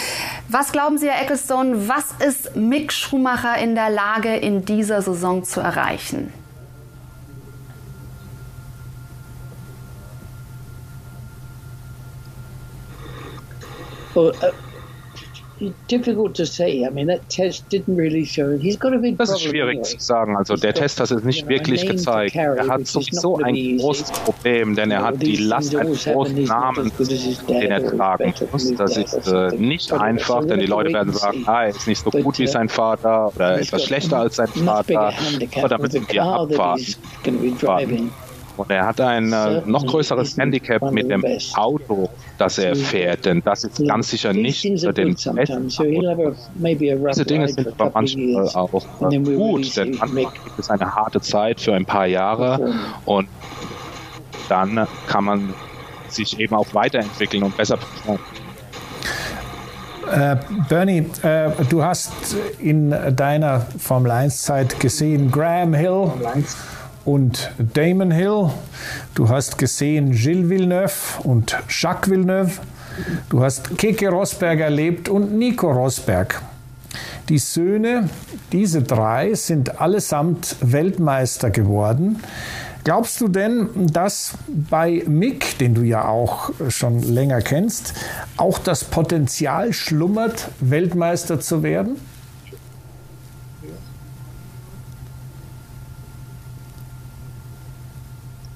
Was glauben Sie, Herr Ecclestone, was ist Mick Schumacher in der Lage, in dieser Saison zu erreichen? Well, uh, difficult to say. I mean, that test didn't really show. He's got a big das ist schwierig zu sagen. Also der Test hat es nicht wirklich gezeigt. Er hat sowieso ein großes Problem, denn er hat die Last eines großen Namens, den er tragen muss. Das ist äh, nicht einfach, denn die Leute werden sagen, ah, er ist nicht so gut wie sein Vater oder etwas schlechter als sein Vater. Aber damit sind wir abwarten. Und er hat ein äh, noch größeres Handicap mit dem Auto, das er fährt, denn das ist ganz sicher nicht für den besten Diese Dinge sind aber manchmal auch äh, gut, denn manchmal gibt es eine harte Zeit für ein paar Jahre und dann kann man sich eben auch weiterentwickeln und besser performen. Äh, Bernie, äh, du hast in deiner Formel 1-Zeit gesehen Graham Hill und Damon Hill. Du hast gesehen Gilles Villeneuve und Jacques Villeneuve. Du hast Keke Rosberg erlebt und Nico Rosberg. Die Söhne, diese drei, sind allesamt Weltmeister geworden. Glaubst du denn, dass bei Mick, den du ja auch schon länger kennst, auch das Potenzial schlummert, Weltmeister zu werden?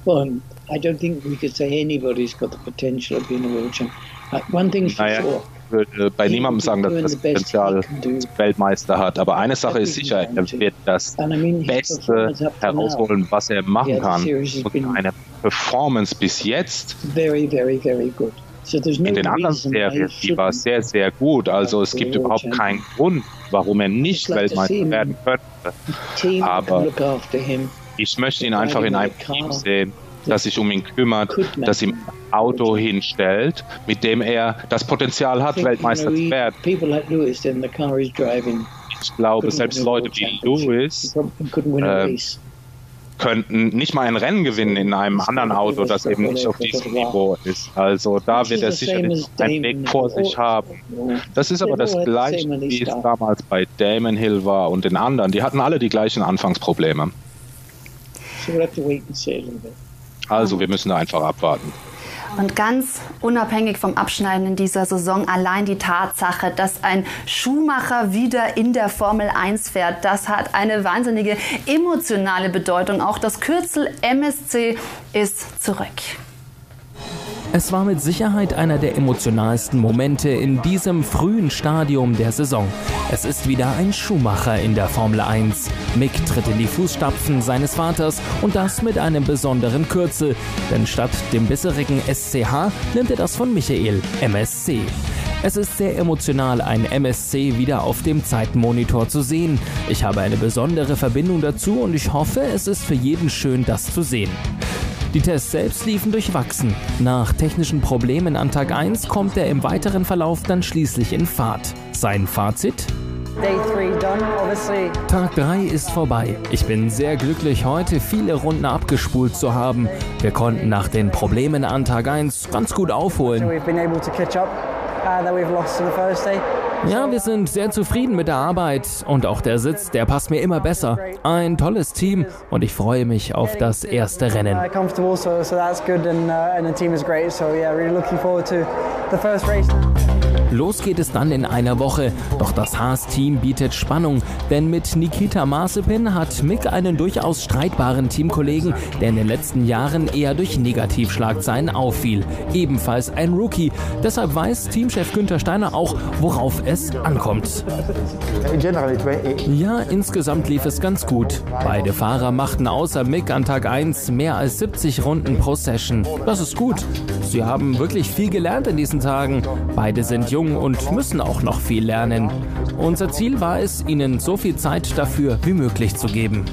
Well, I don't think we could say anybody's got the potential of being a world champion. One thing's for naja. sure würde bei niemandem sagen, dass das Potenzial Weltmeister hat. Aber eine Sache ist sicher, er wird das Beste herausholen, was er machen kann. Und eine Performance bis jetzt in den anderen Serien, die war sehr, sehr gut. Also es gibt überhaupt keinen Grund, warum er nicht Weltmeister werden könnte. Aber ich möchte ihn einfach in einem Team sehen, das sich um ihn kümmert, das ihm Auto hinstellt, mit dem er das Potenzial hat, Weltmeister zu werden. Ich glaube, selbst Leute wie Lewis äh, könnten nicht mal ein Rennen gewinnen in einem anderen Auto, das eben nicht auf diesem Niveau ist. Also da wird er sicherlich einen Weg vor sich haben. Das ist aber das Gleiche, wie es damals bei Damon Hill war und den anderen. Die hatten alle die gleichen Anfangsprobleme. Also wir müssen einfach abwarten. Und ganz unabhängig vom Abschneiden in dieser Saison, allein die Tatsache, dass ein Schuhmacher wieder in der Formel 1 fährt, das hat eine wahnsinnige emotionale Bedeutung. Auch das Kürzel MSC ist zurück. Es war mit Sicherheit einer der emotionalsten Momente in diesem frühen Stadium der Saison. Es ist wieder ein Schuhmacher in der Formel 1. Mick tritt in die Fußstapfen seines Vaters und das mit einem besonderen Kürzel, denn statt dem bisserigen SCH nimmt er das von Michael MSC. Es ist sehr emotional, ein MSC wieder auf dem Zeitenmonitor zu sehen. Ich habe eine besondere Verbindung dazu und ich hoffe, es ist für jeden schön, das zu sehen. Die Tests selbst liefen durchwachsen. Nach technischen Problemen an Tag 1 kommt er im weiteren Verlauf dann schließlich in Fahrt. Sein Fazit? Tag 3 ist vorbei. Ich bin sehr glücklich, heute viele Runden abgespult zu haben. Wir konnten nach den Problemen an Tag 1 ganz gut aufholen. Ja, wir sind sehr zufrieden mit der Arbeit und auch der Sitz, der passt mir immer besser. Ein tolles Team und ich freue mich auf das erste Rennen. Los geht es dann in einer Woche. Doch das Haas-Team bietet Spannung, denn mit Nikita Mazepin hat Mick einen durchaus streitbaren Teamkollegen, der in den letzten Jahren eher durch Negativschlagzeilen auffiel. Ebenfalls ein Rookie. Deshalb weiß Teamchef Günther Steiner auch, worauf es ankommt. Ja, insgesamt lief es ganz gut. Beide Fahrer machten außer Mick an Tag 1 mehr als 70 Runden pro Session. Das ist gut. Sie haben wirklich viel gelernt in diesen Tagen. Beide sind jung jung und müssen auch noch viel lernen. Unser Ziel war es, ihnen so viel Zeit dafür wie möglich zu geben.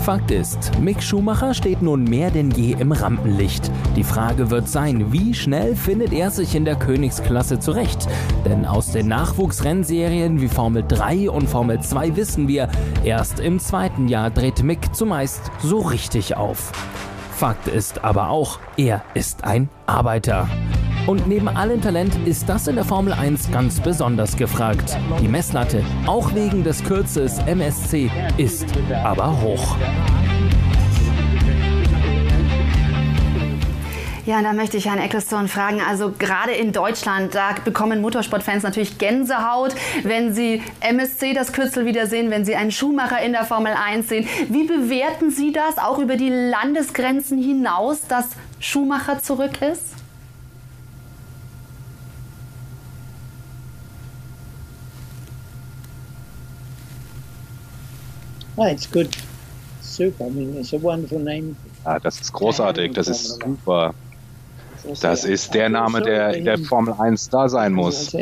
Fakt ist, Mick Schumacher steht nun mehr denn je im Rampenlicht. Die Frage wird sein, wie schnell findet er sich in der Königsklasse zurecht? Denn aus den Nachwuchsrennserien wie Formel 3 und Formel 2 wissen wir, erst im zweiten Jahr dreht Mick zumeist so richtig auf. Fakt ist aber auch, er ist ein Arbeiter. Und neben allem Talent ist das in der Formel 1 ganz besonders gefragt. Die Messlatte, auch wegen des Kürzes MSC, ist aber hoch. Ja, da möchte ich Herrn Ecclestone fragen. Also gerade in Deutschland, da bekommen Motorsportfans natürlich Gänsehaut, wenn sie MSC das Kürzel wiedersehen, wenn sie einen Schuhmacher in der Formel 1 sehen. Wie bewerten Sie das auch über die Landesgrenzen hinaus, dass Schuhmacher zurück ist? Oh, it's good. Super. I mean, it's a wonderful name. Ja, das ist großartig. Das ist super. Das ist der Name, der in der Formel 1 da sein muss.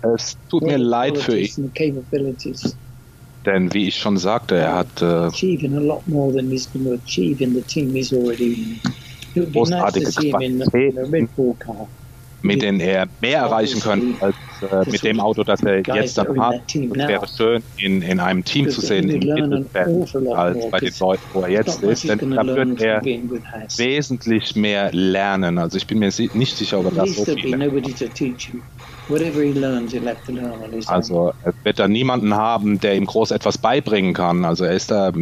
Es tut mir leid für ihn. Denn wie ich schon sagte, er hat äh, großartige Qualitäten mit denen er mehr erreichen könnte als äh, mit dem Auto, das er jetzt dann hat. Es wäre schön, in, in einem Team zu sehen, im Mittelfeld, als bei den Leuten, wo er jetzt ist. Denn da wird er wesentlich mehr lernen. Also ich bin mir nicht sicher, ob er das so viel Also er wird da niemanden haben, der ihm groß etwas beibringen kann. Also er ist da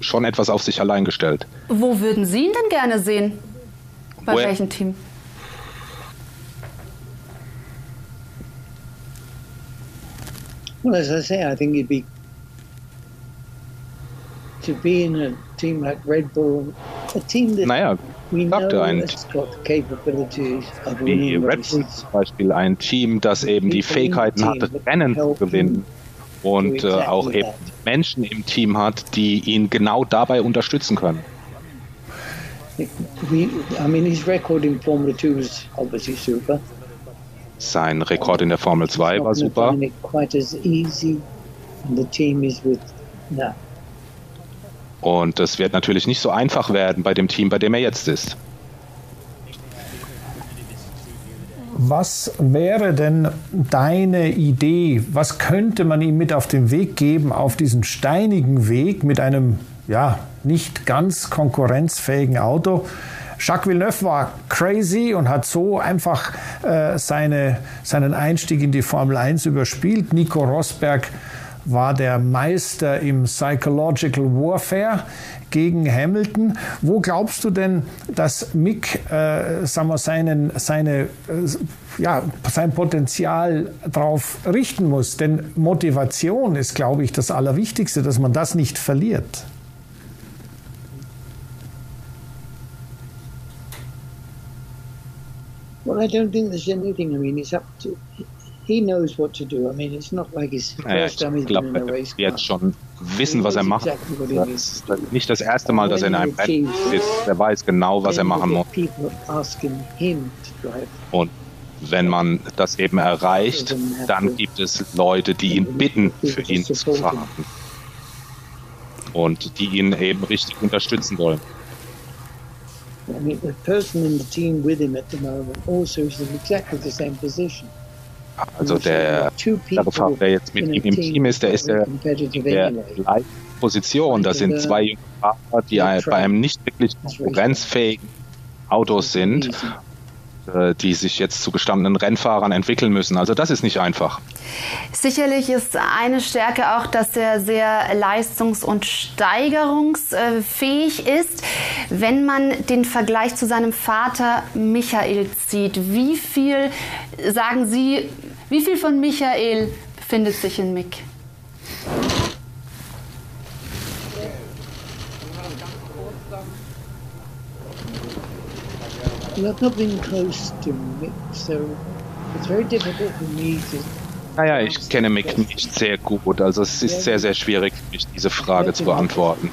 schon etwas auf sich allein gestellt. Wo würden Sie ihn denn gerne sehen? Bei welchem Team? Well, as I say, I think it'd be to be in a team like Red Bull, a team that naja, we know ein, has got the capabilities of wie Red Bull zum Beispiel ein Team, das eben die Fähigkeiten hat, Rennen zu gewinnen und äh, auch eben Menschen im Team hat, die ihn genau dabei unterstützen können. I mean, his record in Formula 2 is obviously super. Sein Rekord in der Formel 2 war super. Und es wird natürlich nicht so einfach werden bei dem Team, bei dem er jetzt ist. Was wäre denn deine Idee? Was könnte man ihm mit auf den Weg geben, auf diesen steinigen Weg mit einem ja, nicht ganz konkurrenzfähigen Auto? Jacques Villeneuve war crazy und hat so einfach äh, seine, seinen Einstieg in die Formel 1 überspielt. Nico Rosberg war der Meister im Psychological Warfare gegen Hamilton. Wo glaubst du denn, dass Mick äh, sagen wir, seinen, seine, äh, ja, sein Potenzial darauf richten muss? Denn Motivation ist, glaube ich, das Allerwichtigste, dass man das nicht verliert. Well, I don't think there's anything. I mean, it's up to. He knows what to do. I mean, it's not like his first time he's been in a race car. jetzt schon wissen, was er macht. Das ist nicht das erste Mal, dass er in einem Rennen ist. Er weiß genau, was er machen muss. Und wenn man das eben erreicht, dann gibt es Leute, die ihn bitten, für ihn zu fahren. Und die ihn eben richtig unterstützen wollen. I mean, the person in the team with him at the moment also is in exactly the same position. Also der, der, der jetzt mit ihm im Team ist, der ist der, in der gleichen Position. Das sind zwei junge Fahrer, die bei einem nicht wirklich konkurrenzfähigen Autos sind äh, die sich jetzt zu gestandenen Rennfahrern entwickeln müssen. Also das ist nicht einfach. Sicherlich ist eine Stärke auch, dass er sehr leistungs- und steigerungsfähig ist. Wenn man den Vergleich zu seinem Vater Michael zieht, wie viel, sagen Sie, wie viel von Michael findet sich in Mick? Naja, ich kenne Mick nicht sehr gut, also es ist sehr, sehr schwierig, mich diese Frage zu beantworten.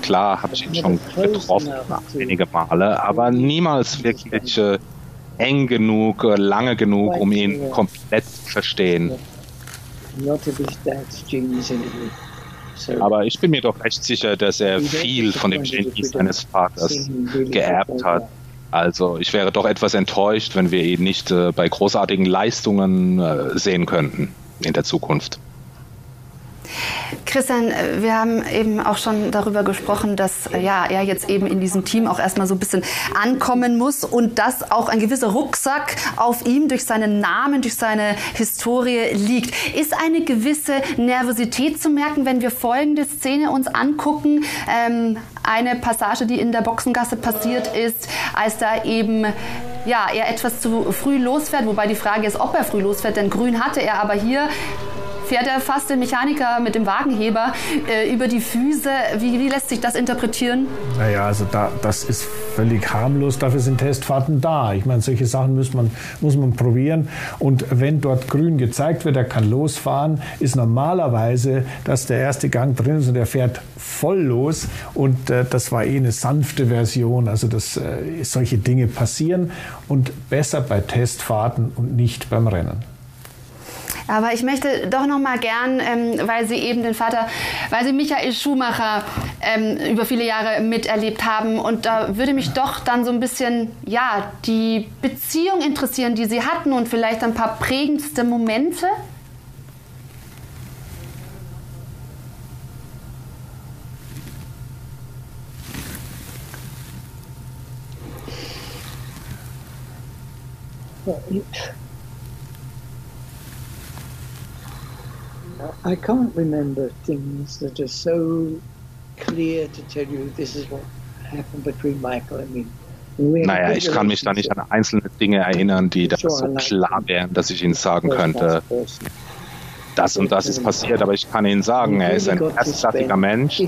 Klar habe ich ihn schon getroffen, einige Male, aber niemals wirklich äh, eng genug, äh, lange genug, um ihn komplett zu verstehen. Aber ich bin mir doch recht sicher, dass er viel von dem Genie seines Vaters geerbt hat. Also ich wäre doch etwas enttäuscht, wenn wir ihn nicht äh, bei großartigen Leistungen äh, sehen könnten in der Zukunft. Christian, äh, wir haben eben auch schon darüber gesprochen, dass äh, ja, er jetzt eben in diesem Team auch erstmal so ein bisschen ankommen muss und dass auch ein gewisser Rucksack auf ihm durch seinen Namen, durch seine Historie liegt. Ist eine gewisse Nervosität zu merken, wenn wir folgende Szene uns angucken? Ähm, eine Passage, die in der Boxengasse passiert ist, als da eben ja, er etwas zu früh losfährt, wobei die Frage ist, ob er früh losfährt, denn grün hatte er, aber hier fährt er fast den Mechaniker mit dem Wagenheber äh, über die Füße. Wie, wie, lässt sich das interpretieren? Naja, also da, das ist völlig harmlos. Dafür sind Testfahrten da. Ich meine, solche Sachen muss man, muss man probieren. Und wenn dort grün gezeigt wird, er kann losfahren, ist normalerweise, dass der erste Gang drin ist und er fährt voll los. Und äh, das war eh eine sanfte Version. Also dass äh, solche Dinge passieren und besser bei Testfahrten und nicht beim Rennen. Aber ich möchte doch noch mal gern, ähm, weil Sie eben den Vater, weil Sie Michael Schumacher ähm, über viele Jahre miterlebt haben und da würde mich doch dann so ein bisschen, ja, die Beziehung interessieren, die Sie hatten und vielleicht ein paar prägendste Momente. I can't remember things that are so clear to tell you this is what happened between Michael and me. Naja, ich kann mich da nicht an einzelne Dinge erinnern, die da so klar wären, dass ich Ihnen sagen könnte, das und das ist passiert, aber ich kann Ihnen sagen, er ist ein erstklassiger Mensch.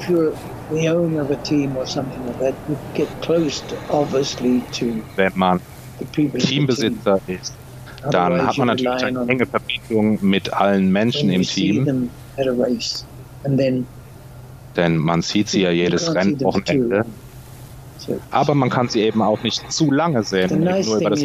Wenn man Teambesitzer ist, dann hat man natürlich eine enge Verbindung mit allen Menschen im Team. Denn man sieht sie ja jedes Rennwochenende. Aber man kann sie eben auch nicht zu lange sehen. Nur über das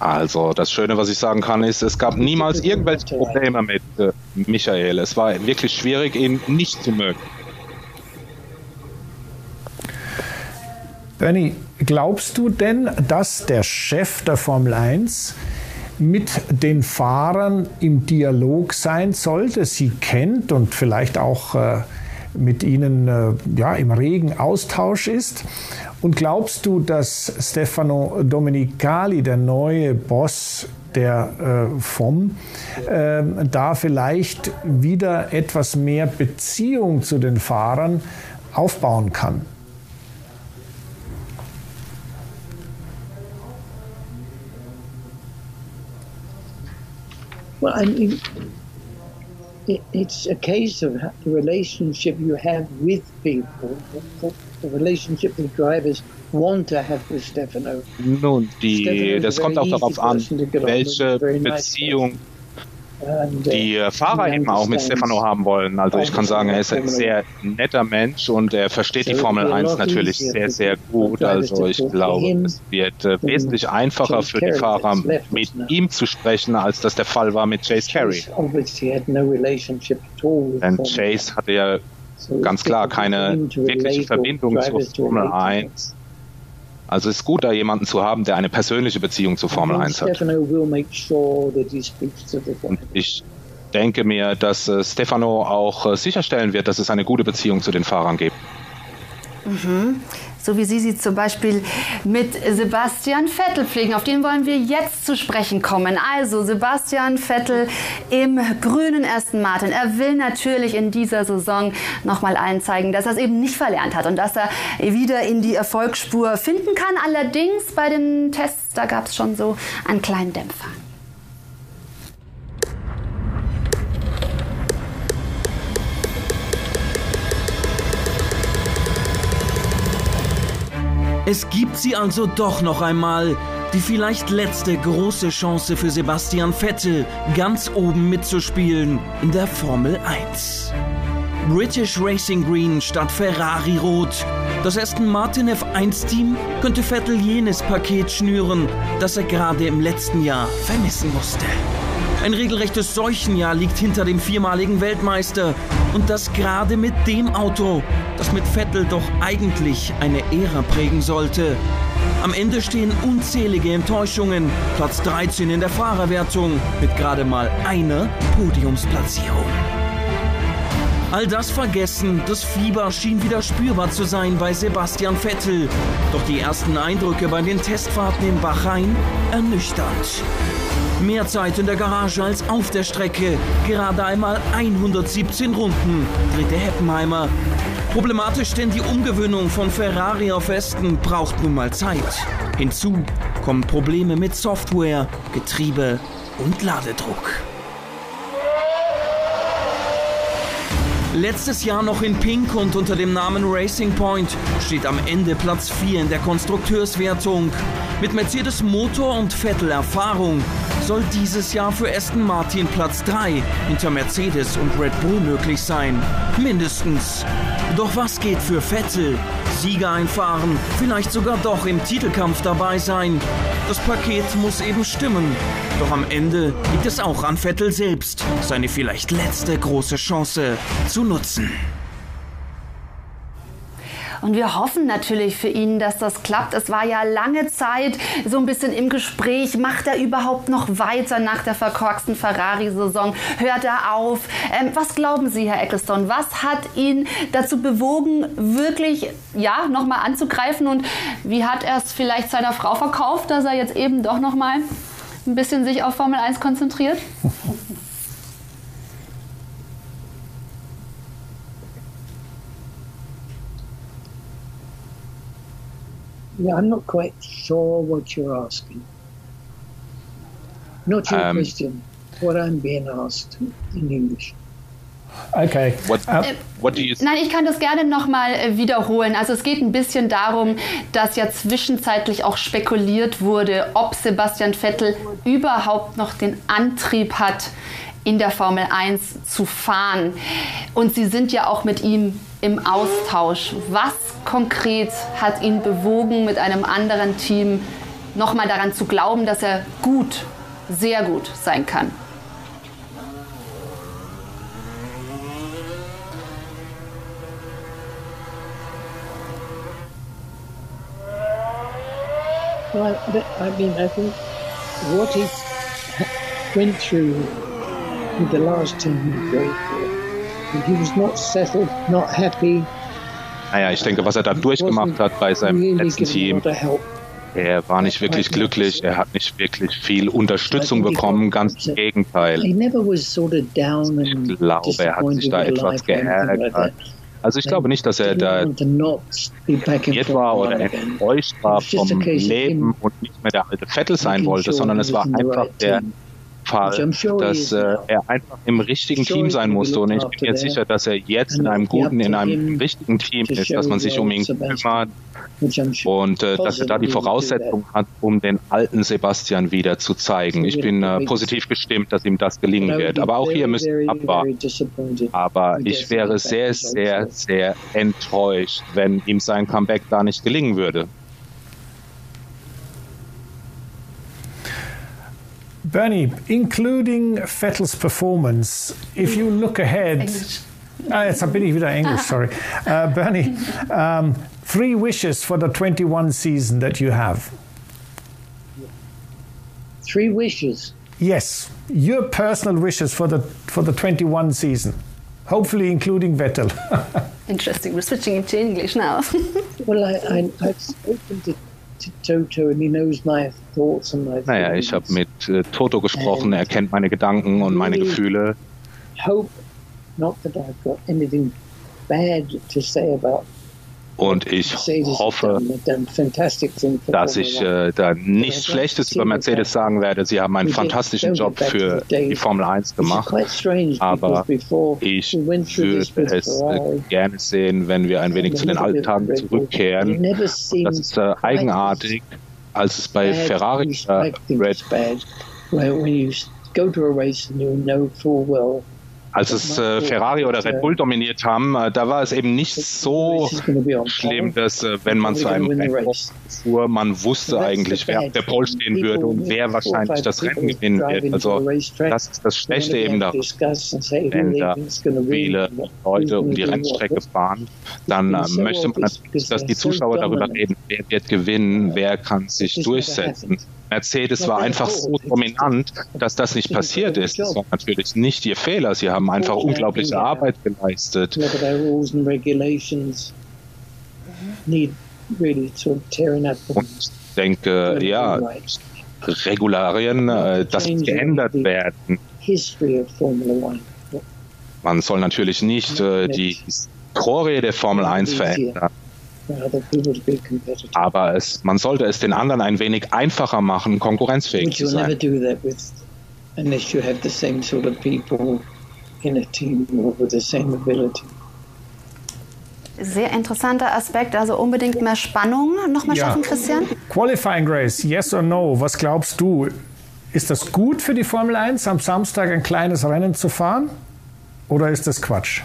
also, das Schöne, was ich sagen kann, ist, es gab niemals irgendwelche Probleme mit äh, Michael. Es war wirklich schwierig, ihn nicht zu mögen. Bernie, glaubst du denn, dass der Chef der Formel 1 mit den Fahrern im Dialog sein sollte, sie kennt und vielleicht auch äh, mit ihnen äh, ja, im regen Austausch ist? Und glaubst du, dass Stefano Domenicali, der neue Boss der äh, FOM, äh, da vielleicht wieder etwas mehr Beziehung zu den Fahrern aufbauen kann? Well, I mean, it, it's a case of the relationship you have with people, the relationship the drivers want to have with Stefano. Nun, die, das kommt auch darauf an, welche Beziehung die äh, Fahrer eben auch mit Stefano haben wollen. Also ich kann sagen, er ist ein sehr netter Mensch und er versteht die Formel 1 natürlich sehr, sehr gut. Also ich glaube, es wird äh, wesentlich einfacher für die Fahrer mit ihm zu sprechen, als das der Fall war mit Chase Carey. Denn Chase hatte ja ganz klar keine wirkliche Verbindung zur Formel 1. Also es ist gut, da jemanden zu haben, der eine persönliche Beziehung zur Formel 1 hat. Und ich denke mir, dass äh, Stefano auch äh, sicherstellen wird, dass es eine gute Beziehung zu den Fahrern gibt. Mhm so wie Sie sie zum Beispiel mit Sebastian Vettel pflegen. Auf den wollen wir jetzt zu sprechen kommen. Also Sebastian Vettel im grünen Aston Martin. Er will natürlich in dieser Saison nochmal allen zeigen, dass er es eben nicht verlernt hat und dass er wieder in die Erfolgsspur finden kann. Allerdings bei den Tests, da gab es schon so einen kleinen Dämpfer. Es gibt sie also doch noch einmal. Die vielleicht letzte große Chance für Sebastian Vettel, ganz oben mitzuspielen in der Formel 1. British Racing Green statt Ferrari Rot. Das Aston Martin F1-Team könnte Vettel jenes Paket schnüren, das er gerade im letzten Jahr vermissen musste. Ein regelrechtes Seuchenjahr liegt hinter dem viermaligen Weltmeister. Und das gerade mit dem Auto, das mit Vettel doch eigentlich eine Ära prägen sollte. Am Ende stehen unzählige Enttäuschungen. Platz 13 in der Fahrerwertung mit gerade mal einer Podiumsplatzierung. All das vergessen, das Fieber schien wieder spürbar zu sein bei Sebastian Vettel. Doch die ersten Eindrücke bei den Testfahrten in Bahrain ernüchternd. Mehr Zeit in der Garage als auf der Strecke. Gerade einmal 117 Runden, dritte Heppenheimer. Problematisch, denn die Umgewöhnung von Ferrari auf Westen braucht nun mal Zeit. Hinzu kommen Probleme mit Software, Getriebe und Ladedruck. Letztes Jahr noch in Pink und unter dem Namen Racing Point steht am Ende Platz 4 in der Konstrukteurswertung. Mit Mercedes Motor und Vettel Erfahrung soll dieses Jahr für Aston Martin Platz 3 hinter Mercedes und Red Bull möglich sein. Mindestens. Doch was geht für Vettel? Sieger einfahren, vielleicht sogar doch im Titelkampf dabei sein. Das Paket muss eben stimmen. Doch am Ende liegt es auch an Vettel selbst, seine vielleicht letzte große Chance zu nutzen. Und wir hoffen natürlich für ihn, dass das klappt. Es war ja lange Zeit so ein bisschen im Gespräch. Macht er überhaupt noch weiter nach der verkorksten Ferrari-Saison? Hört er auf? Ähm, was glauben Sie, Herr Ecclestone? Was hat ihn dazu bewogen, wirklich ja, nochmal anzugreifen? Und wie hat er es vielleicht seiner Frau verkauft, dass er jetzt eben doch nochmal ein bisschen sich auf Formel 1 konzentriert? Yeah, I'm not quite sure what you're asking. Not your um, question, what I'm being asked in English. Okay. What, uh, what do you Nein, ich kann das gerne nochmal äh, wiederholen. Also es geht ein bisschen darum, dass ja zwischenzeitlich auch spekuliert wurde, ob Sebastian Vettel überhaupt noch den Antrieb hat, in der Formel 1 zu fahren. Und Sie sind ja auch mit ihm im Austausch. Was konkret hat ihn bewogen, mit einem anderen Team nochmal daran zu glauben, dass er gut, sehr gut sein kann? Well, I mean, I think what he went through with the last team he played for, Naja, ich denke, was er da durchgemacht hat bei seinem letzten Team, er war nicht wirklich glücklich, er hat nicht wirklich viel Unterstützung bekommen, ganz im Gegenteil. Ich glaube, er hat sich da etwas geärgert. Also ich glaube nicht, dass er da irritiert war oder enttäuscht war vom Leben und nicht mehr der alte Vettel sein wollte, sondern es war einfach der Fall, dass äh, er einfach im richtigen Team sein musste. Und ich bin mir sicher, dass er jetzt in einem guten, in einem richtigen Team ist, dass man sich um ihn kümmert und äh, dass er da die Voraussetzungen hat, um den alten Sebastian wieder zu zeigen. Ich bin äh, positiv gestimmt, dass ihm das gelingen wird. Aber auch hier müssen wir abwarten. Aber ich wäre sehr, sehr, sehr enttäuscht, wenn ihm sein Comeback da nicht gelingen würde. Bernie, including Vettel's performance, if you look ahead. Ah, jetzt bin ich wieder English, sorry. Uh, Bernie, um, three wishes for the 21 season that you have. Three wishes? Yes, your personal wishes for the, for the 21 season. Hopefully, including Vettel. Interesting. We're switching into English now. well, I, I, I've spoken to Naja, ich habe mit äh, Toto gesprochen, er kennt meine Gedanken und meine Gefühle. Hope not that I've got anything bad to say about und ich hoffe, dass ich äh, da nichts Schlechtes über Mercedes sagen werde. Sie haben einen fantastischen Job für die Formel 1 gemacht. Aber ich würde es äh, gerne sehen, wenn wir ein wenig zu den alten Tagen zurückkehren. Und das ist äh, eigenartig, als es bei Ferrari äh, Red als es äh, Ferrari oder Red Bull dominiert haben, äh, da war es eben nicht so schlimm, dass äh, wenn man zu einem Rennen fuhr, man wusste eigentlich, wer auf der Pole stehen würde und wer wahrscheinlich das Rennen gewinnen wird. Also das ist das Schlechte eben daran. Wenn da viele Leute um die Rennstrecke fahren, dann äh, möchte man natürlich, dass die Zuschauer darüber reden, wer wird gewinnen, wer kann sich durchsetzen. Mercedes war einfach so dominant, dass das nicht passiert ist. Das war natürlich nicht ihr Fehler. Sie haben einfach unglaubliche Arbeit geleistet. Und ich denke, ja, Regularien, äh, das muss geändert werden. Man soll natürlich nicht äh, die Historie der Formel 1 verändern. Aber es, man sollte es den anderen ein wenig einfacher machen, konkurrenzfähig zu sein. unless you have the same sort of people in a team with the same ability. Sehr interessanter Aspekt, also unbedingt mehr Spannung nochmal ja. schaffen, Christian. Qualifying Race, yes or no? Was glaubst du? ist das gut für die Formel 1, am Samstag ein kleines Rennen zu fahren? Oder ist das Quatsch?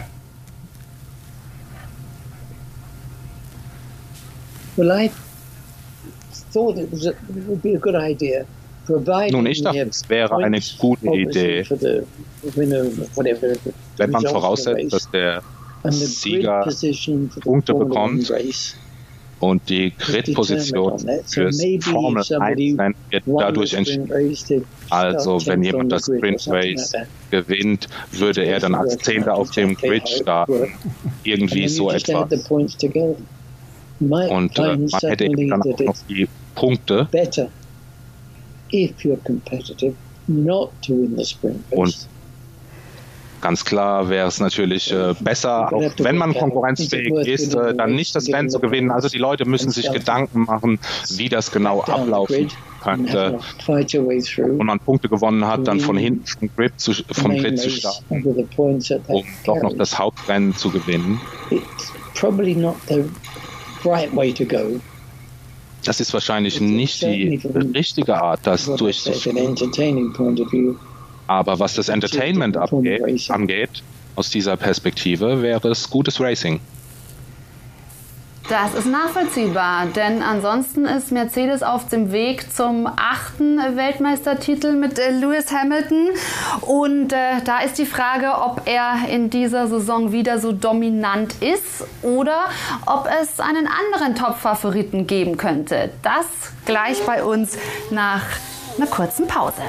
Well, I thought it, was a, it would be a good idea. Nun, ich dachte, es wäre eine gute Idee, wenn man voraussetzt, dass der Sieger Punkte bekommt und die Grid-Position fürs Formel 1 Rennen wird dadurch entschieden. Also, wenn jemand das Sprint Race gewinnt, würde er dann als Zehnter auf dem Grid starten. Irgendwie so etwas. Und äh, man hätte eben dann auch noch die Punkte. Und ganz klar wäre es natürlich äh, besser, auch wenn man konkurrenzfähig ist, äh, dann nicht das Rennen zu gewinnen. Also die Leute müssen sich Gedanken machen, wie das genau ablaufen könnte. Und man Punkte gewonnen hat, dann von hinten vom Grid zu, vom Grid zu starten, um doch noch das Hauptrennen zu gewinnen. Das ist wahrscheinlich nicht die richtige Art, das durchzuführen. Aber was das Entertainment abgeht, angeht, aus dieser Perspektive, wäre es gutes Racing. Das ist nachvollziehbar, denn ansonsten ist Mercedes auf dem Weg zum achten Weltmeistertitel mit äh, Lewis Hamilton. Und äh, da ist die Frage, ob er in dieser Saison wieder so dominant ist oder ob es einen anderen Top-Favoriten geben könnte. Das gleich bei uns nach einer kurzen Pause.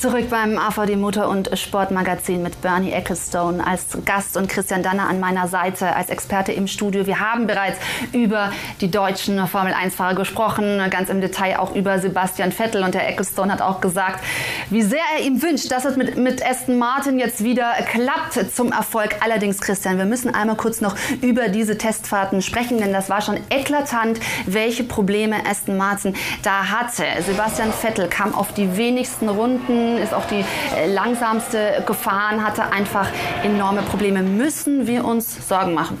Zurück beim AVD Motor- und Sportmagazin mit Bernie Ecclestone als Gast und Christian Danner an meiner Seite als Experte im Studio. Wir haben bereits über die deutschen Formel-1-Fahrer gesprochen, ganz im Detail auch über Sebastian Vettel. Und der Ecclestone hat auch gesagt, wie sehr er ihm wünscht, dass es mit, mit Aston Martin jetzt wieder klappt zum Erfolg. Allerdings, Christian, wir müssen einmal kurz noch über diese Testfahrten sprechen, denn das war schon eklatant, welche Probleme Aston Martin da hatte. Sebastian Vettel kam auf die wenigsten Runden ist auch die äh, langsamste gefahren, hatte einfach enorme Probleme. Müssen wir uns Sorgen machen?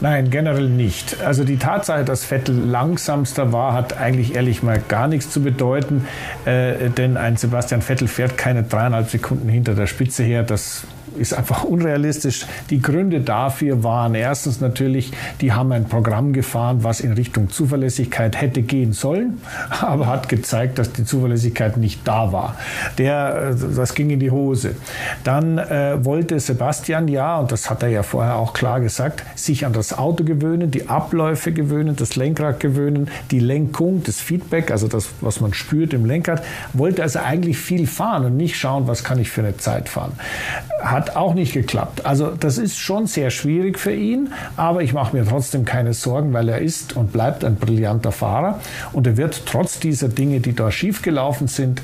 Nein, generell nicht. Also die Tatsache, dass Vettel langsamster war, hat eigentlich ehrlich mal gar nichts zu bedeuten, äh, denn ein Sebastian Vettel fährt keine dreieinhalb Sekunden hinter der Spitze her. Das ist einfach unrealistisch. Die Gründe dafür waren erstens natürlich, die haben ein Programm gefahren, was in Richtung Zuverlässigkeit hätte gehen sollen, aber hat gezeigt, dass die Zuverlässigkeit nicht da war. Der, äh, das ging in die Hose. Dann äh, wollte Sebastian ja, und das hat er ja vorher auch klar gesagt, sich an das Auto gewöhnen, die Abläufe gewöhnen, das Lenkrad gewöhnen, die Lenkung, das Feedback, also das, was man spürt im Lenkrad, wollte also eigentlich viel fahren und nicht schauen, was kann ich für eine Zeit fahren. Hat auch nicht geklappt. Also das ist schon sehr schwierig für ihn, aber ich mache mir trotzdem keine Sorgen, weil er ist und bleibt ein brillanter Fahrer und er wird trotz dieser Dinge, die da schiefgelaufen sind,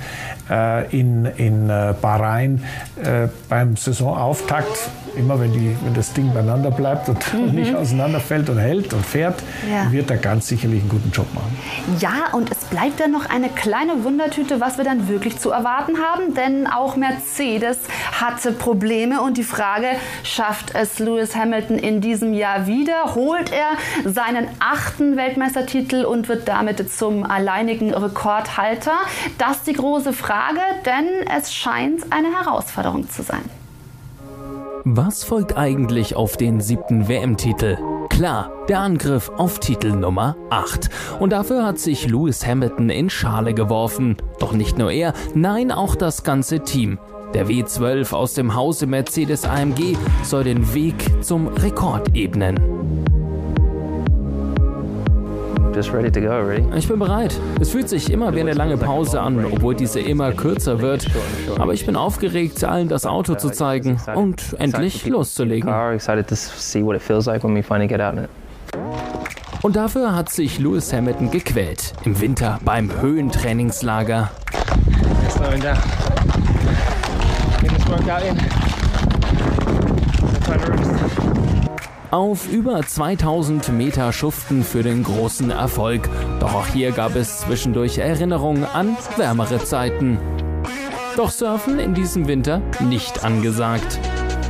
äh, in, in äh, Bahrain äh, beim Saisonauftakt, immer wenn, die, wenn das Ding beieinander bleibt und mhm. nicht auseinanderfällt und hält und fährt, ja. wird er ganz sicherlich einen guten Job machen. Ja, und es bleibt dann noch eine kleine Wundertüte, was wir dann wirklich zu erwarten haben, denn auch Mercedes hatte Probleme und die Frage, schafft es Lewis Hamilton in diesem Jahr wieder? Holt er seinen achten Weltmeistertitel und wird damit zum alleinigen Rekordhalter? Das ist die große Frage, denn es scheint eine Herausforderung zu sein. Was folgt eigentlich auf den siebten WM-Titel? Klar, der Angriff auf Titel Nummer 8. Und dafür hat sich Lewis Hamilton in Schale geworfen. Doch nicht nur er, nein, auch das ganze Team. Der W12 aus dem Hause Mercedes AMG soll den Weg zum Rekord ebnen. Ich bin bereit. Es fühlt sich immer wie eine lange Pause an, obwohl diese immer kürzer wird. Aber ich bin aufgeregt, allen das Auto zu zeigen und endlich loszulegen. Und dafür hat sich Lewis Hamilton gequält. Im Winter beim Höhentrainingslager. Auf über 2000 Meter schuften für den großen Erfolg. Doch auch hier gab es zwischendurch Erinnerungen an wärmere Zeiten. Doch Surfen in diesem Winter nicht angesagt.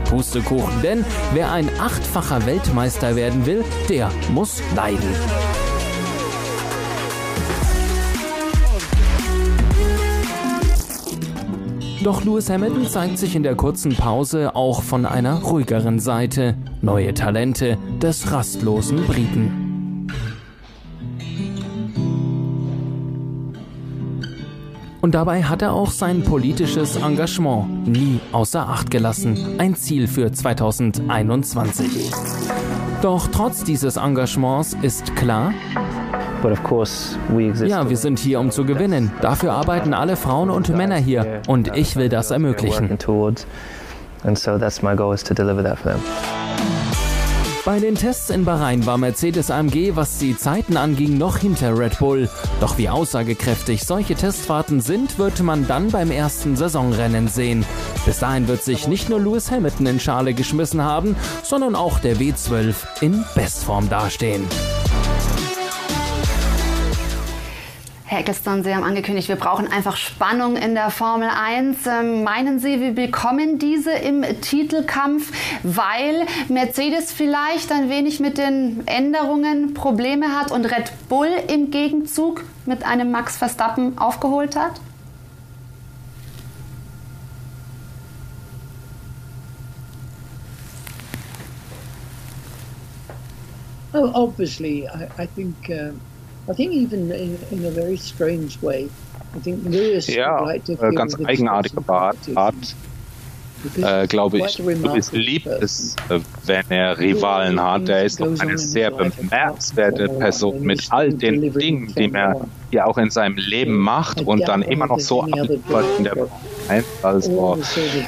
Pustekuchen, denn wer ein achtfacher Weltmeister werden will, der muss leiden. Doch Lewis Hamilton zeigt sich in der kurzen Pause auch von einer ruhigeren Seite. Neue Talente des rastlosen Briten. Und dabei hat er auch sein politisches Engagement nie außer Acht gelassen. Ein Ziel für 2021. Doch trotz dieses Engagements ist klar, ja, wir sind hier, um zu gewinnen. Dafür arbeiten alle Frauen und Männer hier. Und ich will das ermöglichen. Bei den Tests in Bahrain war Mercedes AMG, was die Zeiten anging, noch hinter Red Bull. Doch wie aussagekräftig solche Testfahrten sind, wird man dann beim ersten Saisonrennen sehen. Bis dahin wird sich nicht nur Lewis Hamilton in Schale geschmissen haben, sondern auch der W12 in Bestform dastehen. Herr Eccleston, Sie haben angekündigt, wir brauchen einfach Spannung in der Formel 1. Ähm, meinen Sie, wir bekommen diese im Titelkampf, weil Mercedes vielleicht ein wenig mit den Änderungen Probleme hat und Red Bull im Gegenzug mit einem Max Verstappen aufgeholt hat? Oh, obviously, I, I think uh I think even in, in a very strange way. I think Lewis ja, like äh, ganz eigenartige Art, Art äh, glaube ich, liebt es, äh, wenn er Rivalen hat. Er ist doch eine sehr bemerkenswerte Person mit all den Dingen, die er hier auch in seinem Leben macht und dann immer noch so abläuft in der Also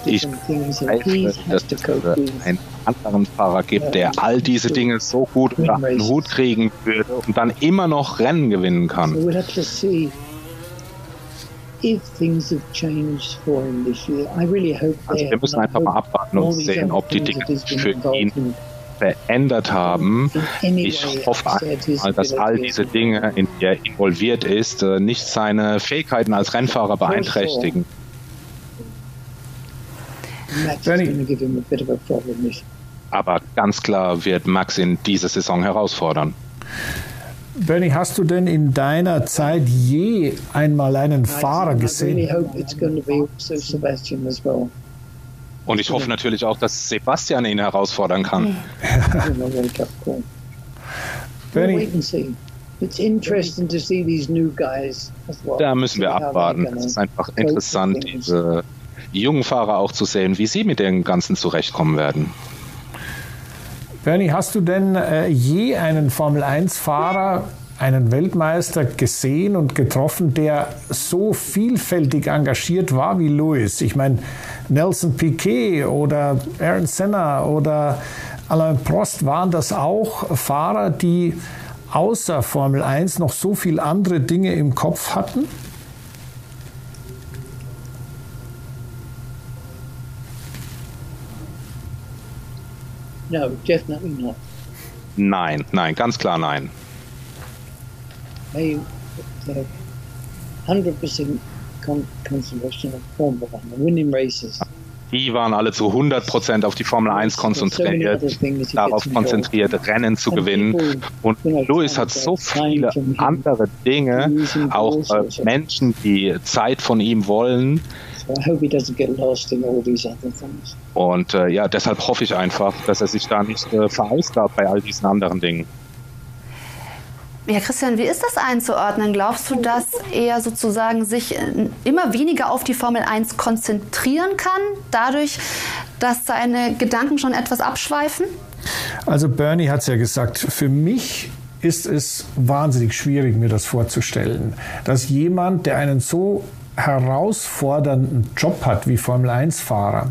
ich zweifle, dass es einen anderen Fahrer gibt, der all diese Dinge so gut unter den Hut kriegen würde und dann immer noch Rennen gewinnen kann. Also wir müssen einfach mal abwarten und sehen, ob die Dinge sich für ihn verändert haben. Ich hoffe einmal, dass all diese Dinge, in die er involviert ist, äh, nicht seine Fähigkeiten als Rennfahrer beeinträchtigen. Aber ganz klar wird Max in dieser Saison herausfordern. Bernie, hast du denn in deiner Zeit je einmal einen Fahrer gesehen? Und ich hoffe natürlich auch, dass Sebastian ihn herausfordern kann. Bernie, da müssen wir abwarten. Es ist einfach interessant, diese jungen Fahrer auch zu sehen, wie sie mit dem Ganzen zurechtkommen werden. Bernie, hast du denn äh, je einen Formel-1-Fahrer, einen Weltmeister gesehen und getroffen, der so vielfältig engagiert war wie Lewis? Ich meine, Nelson Piquet oder Aaron Senna oder Alain Prost waren das auch Fahrer, die außer Formel 1 noch so viele andere Dinge im Kopf hatten? No, definitely not. Nein, nein, ganz klar nein. They, 100% concentration of Formula One, winning races. Die waren alle zu 100% auf die Formel 1 konzentriert, darauf konzentriert, Rennen zu gewinnen. Und Lewis hat so viele andere Dinge, auch äh, Menschen, die Zeit von ihm wollen, und äh, ja, deshalb hoffe ich einfach, dass er sich da nicht äh, verausgabt bei all diesen anderen Dingen. Ja, Christian, wie ist das einzuordnen? Glaubst du, dass er sozusagen sich äh, immer weniger auf die Formel 1 konzentrieren kann, dadurch, dass seine Gedanken schon etwas abschweifen? Also Bernie hat es ja gesagt, für mich ist es wahnsinnig schwierig, mir das vorzustellen, dass jemand, der einen so herausfordernden Job hat wie Formel-1-Fahrer,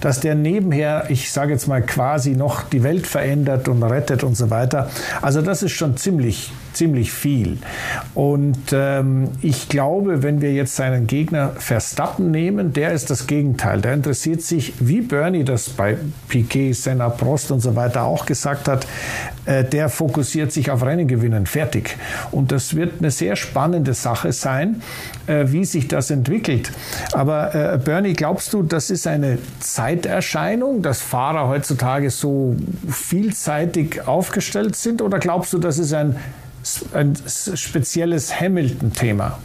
dass der nebenher, ich sage jetzt mal quasi noch die Welt verändert und rettet und so weiter. Also das ist schon ziemlich ziemlich viel. Und ähm, ich glaube, wenn wir jetzt seinen Gegner Verstappen nehmen, der ist das Gegenteil. Der interessiert sich, wie Bernie das bei Piquet, Senna, Prost und so weiter auch gesagt hat, äh, der fokussiert sich auf Rennen gewinnen. Fertig. Und das wird eine sehr spannende Sache sein, äh, wie sich das entwickelt. Aber äh, Bernie, glaubst du, das ist eine Zeiterscheinung, dass Fahrer heutzutage so vielseitig aufgestellt sind? Oder glaubst du, das ist ein ein spezielles Hamilton-Thema?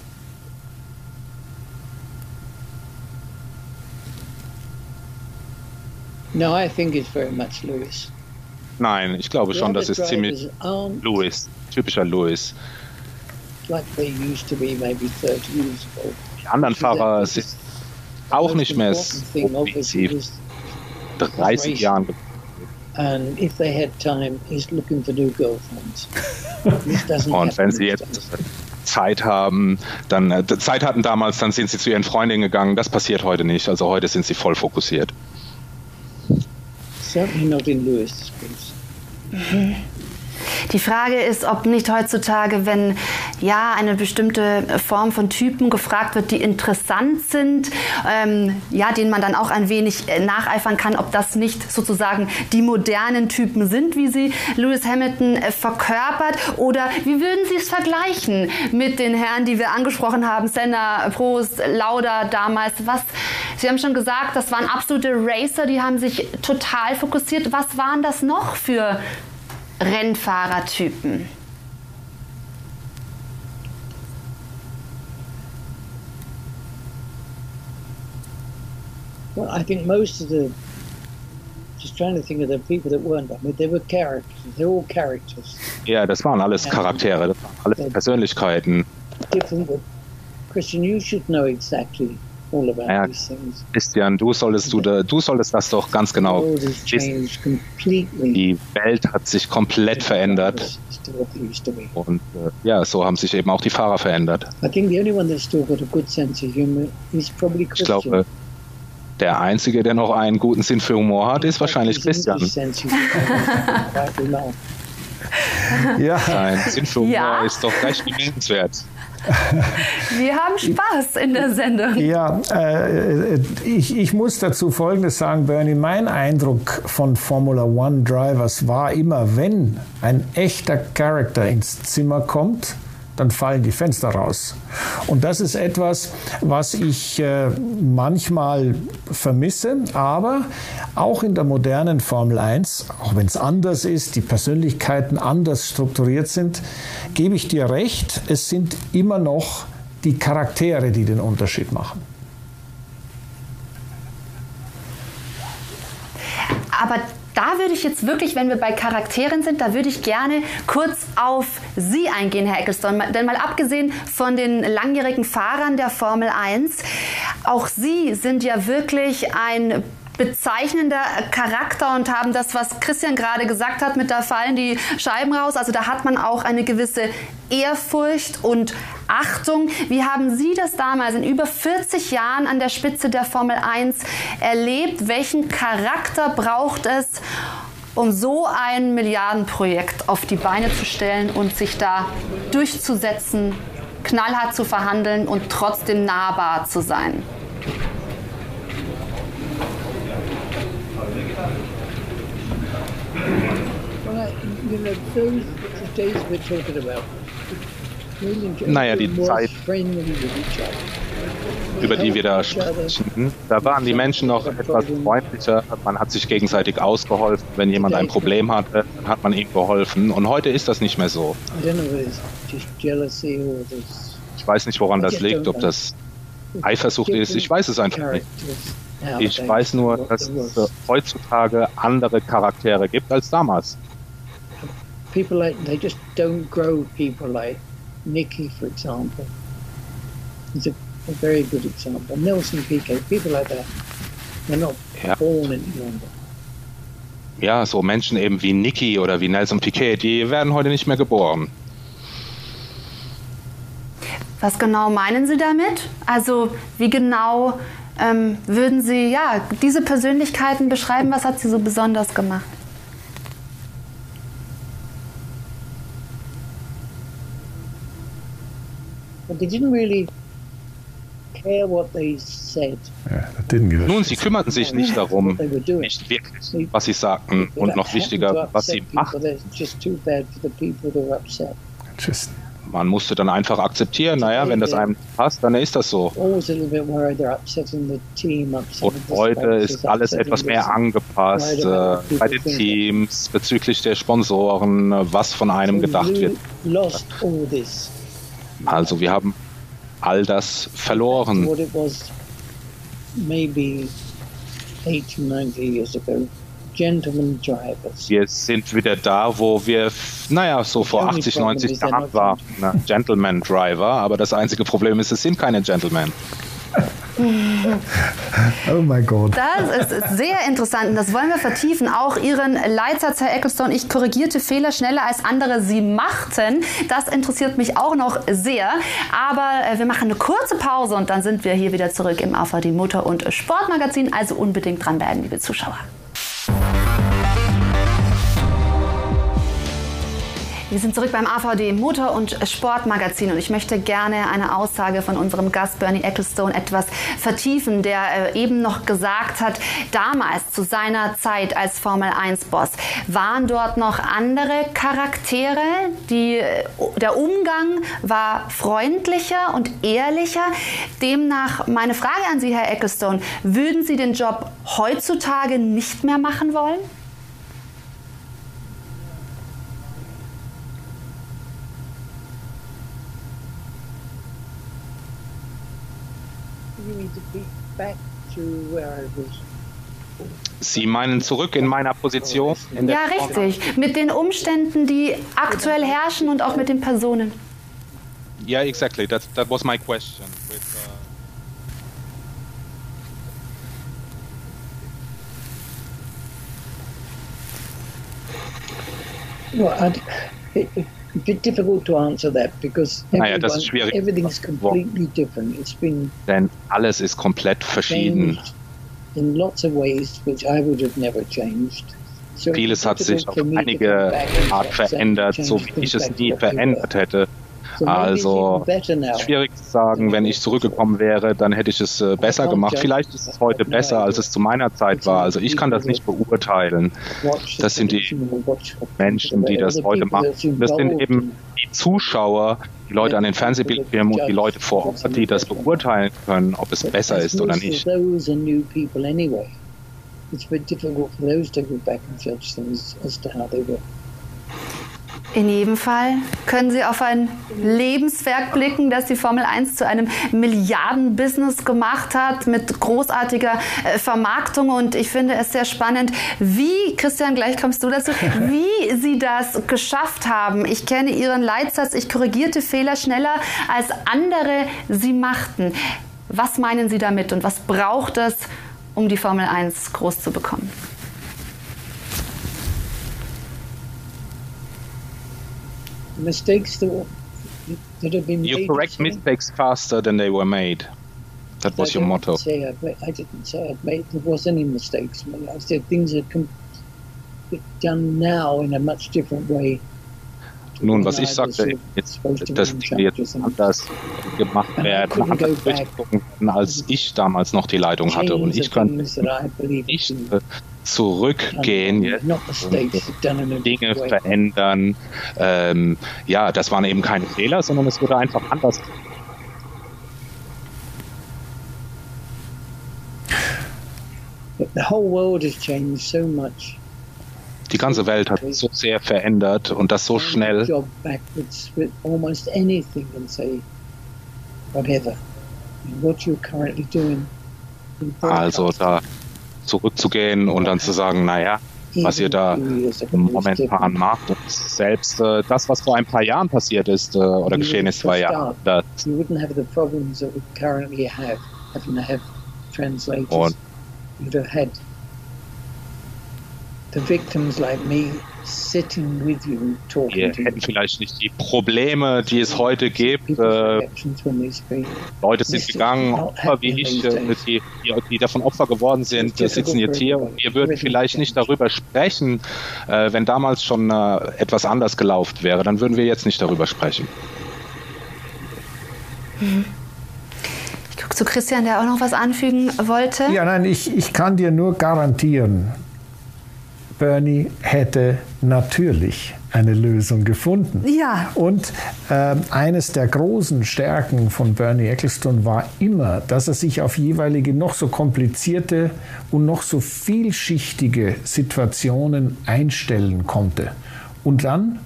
No, I think it's very much Lewis. Nein, ich glaube schon, das ist ziemlich Lewis, typischer Lewis. Like they used to be maybe 30 years ago. Die anderen Fahrer sind auch nicht mehr so offensiv. 30 Jahren. And if they had time, he's looking for new girlfriends. Und wenn sie jetzt Zeit haben, dann äh, Zeit hatten damals, dann sind sie zu ihren Freundinnen gegangen. Das passiert heute nicht. Also heute sind sie voll fokussiert. Certainly not in Lewis'. Mhm. Die Frage ist, ob nicht heutzutage, wenn ja eine bestimmte Form von Typen gefragt wird, die interessant sind, ähm, ja, denen man dann auch ein wenig äh, nacheifern kann, ob das nicht sozusagen die modernen Typen sind, wie sie Lewis Hamilton äh, verkörpert, oder wie würden Sie es vergleichen mit den Herren, die wir angesprochen haben, Senna, Prost, Lauda damals? Was? Sie haben schon gesagt, das waren absolute Racer, die haben sich total fokussiert. Was waren das noch für Rennfahrertypen? Well, I think most of the just trying to think of the people that weren't. I mean, they were characters. They're all characters. Ja, das waren alles Charaktere, das waren alles Persönlichkeiten. Different. Christian, you should know exactly ja, Christian, du solltest, du, du solltest das doch ganz genau wissen. Die Welt hat sich komplett verändert. Und äh, ja, so haben sich eben auch die Fahrer verändert. Ich glaube, der Einzige, der noch einen guten Sinn für Humor hat, ist wahrscheinlich Christian. ja. Sein Sinn für Humor ja. ist doch gleich bemerkenswert. Wir haben Spaß in der Sendung. Ja, äh, ich, ich muss dazu Folgendes sagen, Bernie. Mein Eindruck von Formula One Drivers war immer, wenn ein echter Charakter ins Zimmer kommt, dann fallen die Fenster raus. Und das ist etwas, was ich äh, manchmal vermisse, aber auch in der modernen Formel 1, auch wenn es anders ist, die Persönlichkeiten anders strukturiert sind, gebe ich dir recht, es sind immer noch die Charaktere, die den Unterschied machen. Aber da würde ich jetzt wirklich, wenn wir bei Charakteren sind, da würde ich gerne kurz auf Sie eingehen, Herr Ecclestone. Denn mal abgesehen von den langjährigen Fahrern der Formel 1, auch Sie sind ja wirklich ein bezeichnender Charakter und haben das, was Christian gerade gesagt hat, mit da fallen die Scheiben raus. Also da hat man auch eine gewisse Ehrfurcht und Achtung. Wie haben Sie das damals in über 40 Jahren an der Spitze der Formel 1 erlebt? Welchen Charakter braucht es, um so ein Milliardenprojekt auf die Beine zu stellen und sich da durchzusetzen, knallhart zu verhandeln und trotzdem nahbar zu sein? Naja, die Zeit, über die wir da sprechen, da waren die Menschen noch etwas freundlicher. Man hat sich gegenseitig ausgeholfen. Wenn jemand ein Problem hatte, dann hat man ihm geholfen. Und heute ist das nicht mehr so. Ich weiß nicht, woran das liegt, ob das Eifersucht ist. Ich weiß es einfach nicht. Ich weiß nur, dass es heutzutage andere Charaktere gibt als damals. People like they just don't grow people like Nicky, for example. He's a, a very good example. Nelson Piquet, people like that. They're not ja. born any longer. Ja, so Menschen eben wie Nicky oder wie Nelson Piquet, die werden heute nicht mehr geboren. Was genau meinen Sie damit? Also wie genau ähm, würden Sie ja diese Persönlichkeiten beschreiben? Was hat sie so besonders gemacht? Nun, sie kümmerten sich nicht darum, nicht wirklich, was sie sagten und noch wichtiger, was sie machten. Just man musste dann einfach akzeptieren, naja, wenn das einem passt, dann ist das so. Und heute ist alles etwas mehr angepasst äh, bei den Teams, bezüglich der Sponsoren, was von einem gedacht wird. Also wir haben all das verloren. 80, 90 years ago. Gentleman drivers. Wir sind wieder da, wo wir, naja, so vor 80, 90 Jahren waren. Gentleman Driver, aber das einzige Problem ist, es sind keine Gentlemen. oh mein Gott. Das ist sehr interessant und das wollen wir vertiefen. Auch Ihren Leitsatz, Herr Ecclestone, ich korrigierte Fehler schneller als andere sie machten. Das interessiert mich auch noch sehr. Aber äh, wir machen eine kurze Pause und dann sind wir hier wieder zurück im AVD Motor- und Sportmagazin. Also unbedingt dranbleiben, liebe Zuschauer. Wir sind zurück beim AVD Motor- und Sportmagazin und ich möchte gerne eine Aussage von unserem Gast Bernie Ecclestone etwas vertiefen, der äh, eben noch gesagt hat, damals zu seiner Zeit als Formel 1-Boss waren dort noch andere Charaktere. Die, äh, der Umgang war freundlicher und ehrlicher. Demnach meine Frage an Sie, Herr Ecclestone, würden Sie den Job heutzutage nicht mehr machen wollen? Sie meinen zurück in meiner Position? In ja, richtig. Mit den Umständen, die aktuell herrschen und auch mit den Personen. Yeah, exactly. That, that was my question. With, uh... well, difficult to answer that because naja, das ist schwierig. everything's completely different. It's been Denn alles ist komplett verschieden. In lots of ways, which I would have never changed. So Vieles hat sich auf einige Art verändert, so wie ich es nie verändert hätte. Also schwierig zu sagen, wenn ich zurückgekommen wäre, dann hätte ich es äh, besser gemacht. Vielleicht ist es heute besser, als es zu meiner Zeit war. Also ich kann das nicht beurteilen. Das sind die Menschen, die das heute machen. Das sind eben die Zuschauer, die Leute an den Fernsehbildschirmen und die Leute vor Ort, die das beurteilen können, ob es besser ist oder nicht. It's a bit difficult for those to go back and judge things as to how they were. In jedem Fall können Sie auf ein Lebenswerk blicken, das die Formel 1 zu einem Milliardenbusiness gemacht hat mit großartiger äh, Vermarktung. Und ich finde es sehr spannend, wie, Christian, gleich kommst du dazu, wie Sie das geschafft haben. Ich kenne Ihren Leitsatz, ich korrigierte Fehler schneller als andere sie machten. Was meinen Sie damit und was braucht es, um die Formel 1 groß zu bekommen? Mistakes that, that have been you made. You correct mistakes faster than they were made. That was I your motto. Say I, I didn't say I'd made there was any mistakes. I said things are done now in a much different way. Nun, was ich sagte, jetzt, dass Dinge jetzt anders gemacht werden, anders durchgucken als ich damals noch die Leitung hatte. Und ich könnte nicht zurückgehen jetzt Dinge verändern. Ähm, ja, das waren eben keine Fehler, sondern es wurde einfach anders. The whole world has changed so much. Die ganze Welt hat sich so sehr verändert und das so schnell. Also da zurückzugehen und dann zu sagen, naja, was ihr da momentan macht, ist selbst äh, das, was vor ein paar Jahren passiert ist äh, oder geschehen ist, war ja das. Und the victims like me sitting with you talking Wir hätten vielleicht nicht die Probleme, die es heute gibt. Äh, Leute sind gegangen, Opfer wie ich, äh, die, die, davon Opfer geworden sind, sitzen jetzt hier und wir würden vielleicht nicht darüber sprechen, äh, wenn damals schon äh, etwas anders gelaufen wäre. Dann würden wir jetzt nicht darüber sprechen. Ich gucke zu Christian, der auch noch was anfügen wollte. Ja, nein, ich, ich kann dir nur garantieren, Bernie hätte natürlich eine Lösung gefunden. Ja. Und äh, eines der großen Stärken von Bernie Ecclestone war immer, dass er sich auf jeweilige noch so komplizierte und noch so vielschichtige Situationen einstellen konnte. Und dann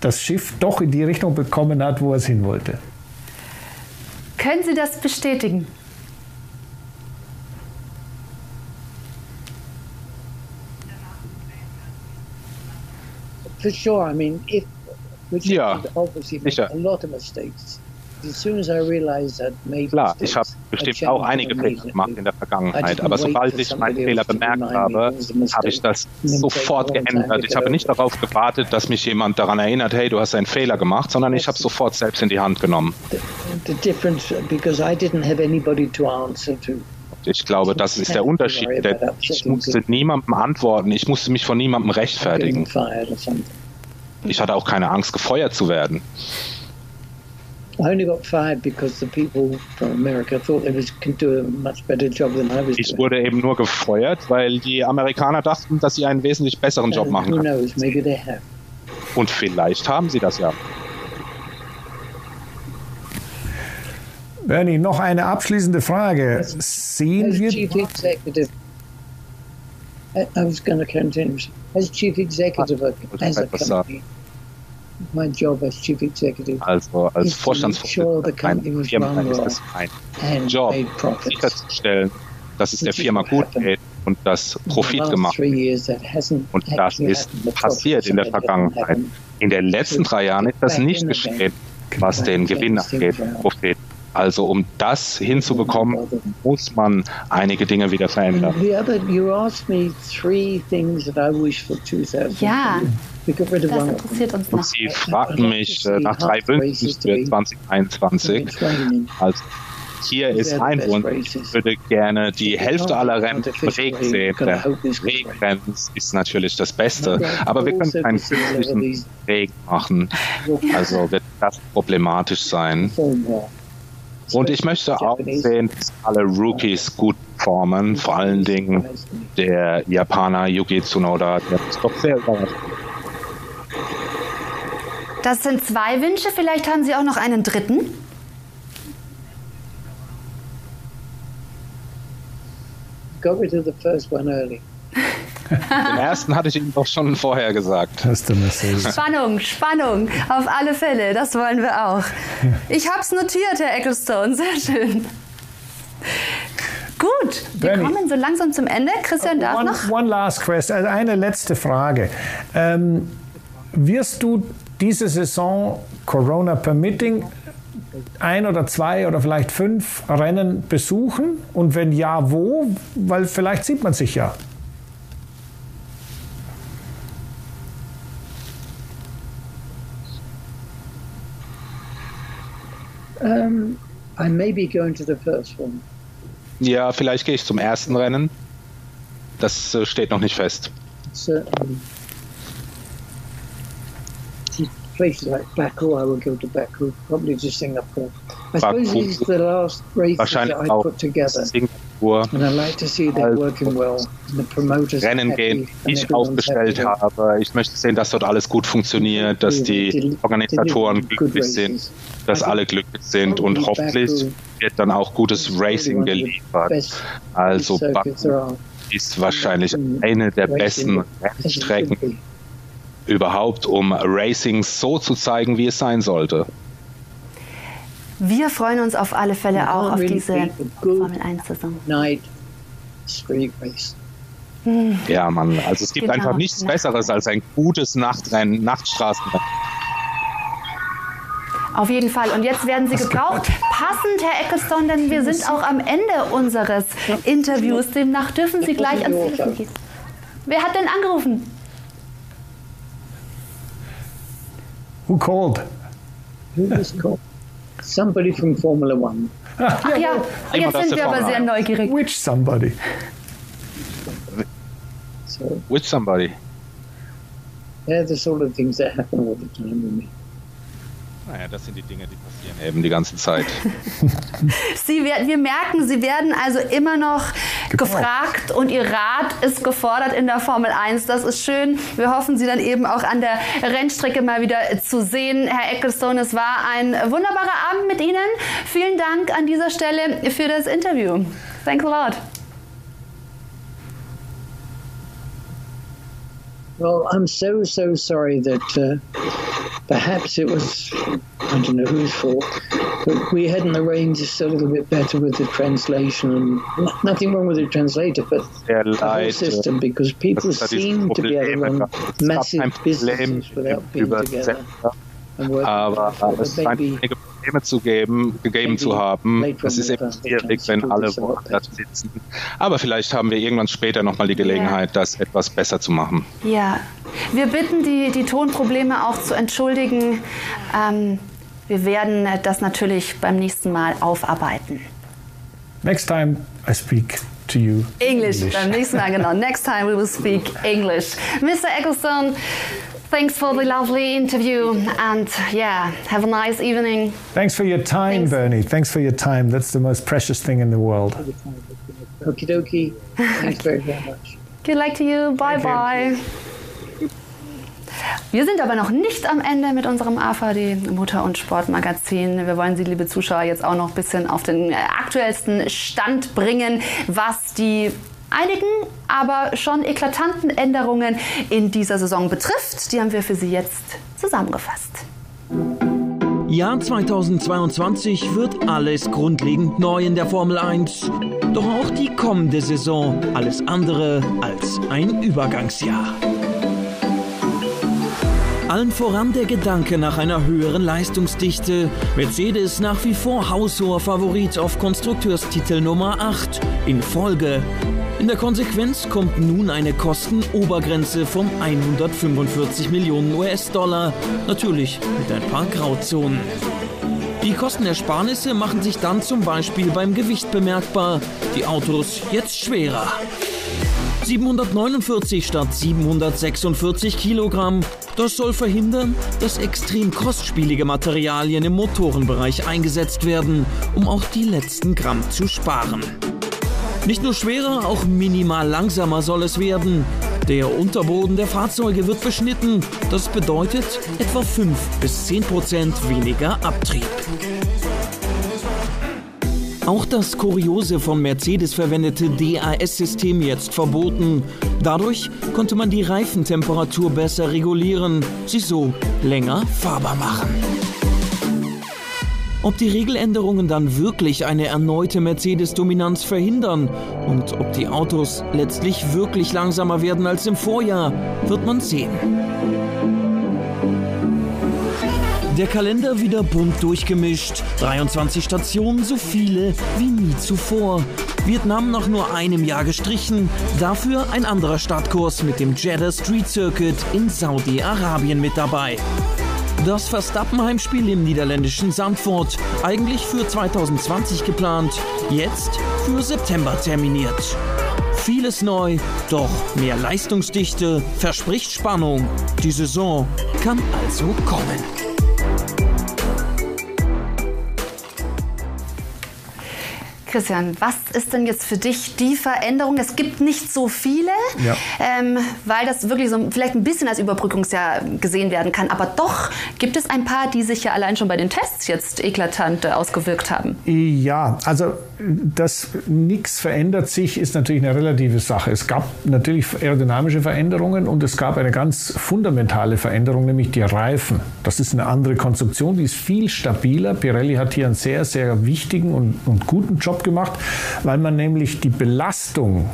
das Schiff doch in die Richtung bekommen hat, wo er es hin wollte. Können Sie das bestätigen? For sure. I mean, if ja, sicher. Klar, ich habe bestimmt auch einige Fehler gemacht in der Vergangenheit, aber sobald ich meinen Fehler bemerkt habe, habe ich das sofort geändert. Ich habe nicht darauf gewartet, dass mich jemand daran erinnert, hey, du hast einen Fehler gemacht, sondern ich habe sofort selbst in die Hand genommen. Ich glaube, das ist der Unterschied. Ich musste niemandem antworten, ich musste mich von niemandem rechtfertigen. Ich hatte auch keine Angst, gefeuert zu werden. Ich wurde eben nur gefeuert, weil die Amerikaner dachten, dass sie einen wesentlich besseren Job machen können. Und vielleicht haben sie das ja. Bernie, noch eine abschließende Frage. Sehen wir. I was going to continue. As chief executive of as a company, my job as chief executive also als Vorstandsvorsitzender einer Firma ist es mein Job, sicherzustellen, dass es der Firma gut geht und dass Profit gemacht wird. Und das ist passiert in der Vergangenheit. In den letzten drei Jahren ist das nicht geschehen, was den Gewinn angeht, Profit. Also um das hinzubekommen, muss man einige Dinge wieder verändern. Ja, das interessiert uns noch. Und Sie fragten mich äh, nach drei Wünschen für 2021. Also hier ist ein Wunsch. Ich würde gerne die Hälfte aller Rennen im Regen sehen. Denn Regenrennen ist natürlich das Beste. Aber wir können keinen künstlichen Regen machen. Also wird das problematisch sein. Und ich möchte auch sehen, dass alle Rookies gut formen, vor allen Dingen der Japaner Yuki Tsunoda, der ist doch sehr überrascht. Das sind zwei Wünsche, vielleicht haben Sie auch noch einen dritten? Go to the first one early. Den ersten hatte ich Ihnen doch schon vorher gesagt. Spannung, Spannung, auf alle Fälle, das wollen wir auch. Ich habe es notiert, Herr Ecclestone, sehr schön. Gut, wir Bernie, kommen so langsam zum Ende. Christian darf one, noch. One last question, also eine letzte Frage. Ähm, wirst du diese Saison Corona permitting ein oder zwei oder vielleicht fünf Rennen besuchen? Und wenn ja, wo? Weil vielleicht sieht man sich ja. Um, I may be going to the first one. Ja, vielleicht gehe ich zum ersten Rennen. Das äh, steht noch nicht fest. Certainly. Places like Baku, I will go to Baku, probably to Singapore. I suppose these are the last races that I put together. Singapur. And I like to see them working well. The promoters Rennen gehen, die ich aufgestellt habe. Ich möchte sehen, dass dort alles gut funktioniert, dass die Organisatoren glücklich sind, dass alle glücklich sind und hoffentlich wird dann auch gutes Racing geliefert. Also Baku ist wahrscheinlich eine der besten Rennstrecken überhaupt, um Racing so zu zeigen, wie es sein sollte. Wir freuen uns auf alle Fälle auch auf diese Formel 1-Saison. Ja, Mann, also es gibt genau. einfach nichts Besseres als ein gutes Nachtrennen, Nachtstraßenrennen. Auf jeden Fall. Und jetzt werden Sie gebraucht. Passend, Herr Ecclestone, denn wir sind auch am Ende unseres Interviews. Demnach dürfen Sie gleich ans Telefon gehen. Wer hat denn angerufen? Who called? Who was called? Somebody from Formula One. Ach ja, jetzt sind wir aber sehr neugierig. Which somebody? So, Which somebody? Yeah, the sort of things that happen all the time with me. Naja, das sind die Dinge, die passieren eben die ganze Zeit. Sie, wir merken, Sie werden also immer noch gefragt und Ihr Rat ist gefordert in der Formel 1. Das ist schön. Wir hoffen, Sie dann eben auch an der Rennstrecke mal wieder zu sehen. Herr Ecclestone, es war ein wunderbarer Abend mit Ihnen. Vielen Dank an dieser Stelle für das Interview. Thanks a lot. Well, I'm so, so sorry that uh, perhaps it was, I don't know whose fault, we hadn't arranged just a little bit better with the translation. And nothing wrong with the translator, but the whole system, because people seem to be able to run massive businesses without being together. Aber es scheint einige Probleme zu geben, gegeben zu haben. Es ist eben schwierig, wenn alle woanders sitzen. Aber vielleicht haben wir irgendwann später nochmal die Gelegenheit, ja. das etwas besser zu machen. Ja, wir bitten die, die Tonprobleme auch zu entschuldigen. Ähm, wir werden das natürlich beim nächsten Mal aufarbeiten. Next time I speak to you. English, English. beim nächsten Mal, genau. Next time we will speak English. Mr. Ecclestone, thanks for the lovely interview and yeah, have a nice evening. Thanks for your time, thanks. Bernie. Thanks for your time. That's the most precious thing in the world. Okie dokie. Thanks very, very much. Good luck to you. Bye Thank bye. You. Wir sind aber noch nicht am Ende mit unserem AVD Mutter- und Sportmagazin. Wir wollen Sie, liebe Zuschauer, jetzt auch noch ein bisschen auf den aktuellsten Stand bringen, was die einigen, aber schon eklatanten Änderungen in dieser Saison betrifft. Die haben wir für Sie jetzt zusammengefasst. Jahr 2022 wird alles grundlegend neu in der Formel 1. Doch auch die kommende Saison alles andere als ein Übergangsjahr. Allen voran der Gedanke nach einer höheren Leistungsdichte. Mercedes nach wie vor haushoher Favorit auf Konstrukteurstitel Nummer 8 in Folge. In der Konsequenz kommt nun eine Kostenobergrenze von 145 Millionen US-Dollar. Natürlich mit ein paar Grauzonen. Die Kostenersparnisse machen sich dann zum Beispiel beim Gewicht bemerkbar. Die Autos jetzt schwerer. 749 statt 746 Kilogramm. Das soll verhindern, dass extrem kostspielige Materialien im Motorenbereich eingesetzt werden, um auch die letzten Gramm zu sparen. Nicht nur schwerer, auch minimal langsamer soll es werden. Der Unterboden der Fahrzeuge wird beschnitten. Das bedeutet etwa 5 bis 10 Prozent weniger Abtrieb. Auch das kuriose von Mercedes verwendete DAS-System jetzt verboten. Dadurch konnte man die Reifentemperatur besser regulieren, sie so länger fahrbar machen. Ob die Regeländerungen dann wirklich eine erneute Mercedes-Dominanz verhindern und ob die Autos letztlich wirklich langsamer werden als im Vorjahr, wird man sehen. Der Kalender wieder bunt durchgemischt. 23 Stationen, so viele wie nie zuvor. Vietnam nach nur einem Jahr gestrichen. Dafür ein anderer Startkurs mit dem Jeddah Street Circuit in Saudi-Arabien mit dabei. Das Verstappen-Heimspiel im niederländischen Sandford, eigentlich für 2020 geplant, jetzt für September terminiert. Vieles neu, doch mehr Leistungsdichte verspricht Spannung. Die Saison kann also kommen. Christian, was ist denn jetzt für dich die Veränderung? Es gibt nicht so viele, ja. ähm, weil das wirklich so vielleicht ein bisschen als Überbrückungsjahr gesehen werden kann. Aber doch gibt es ein paar, die sich ja allein schon bei den Tests jetzt eklatant äh, ausgewirkt haben. Ja, also dass nichts verändert sich, ist natürlich eine relative Sache. Es gab natürlich aerodynamische Veränderungen und es gab eine ganz fundamentale Veränderung, nämlich die Reifen. Das ist eine andere Konstruktion, die ist viel stabiler. Pirelli hat hier einen sehr, sehr wichtigen und, und guten Job gemacht, weil man nämlich die Belastung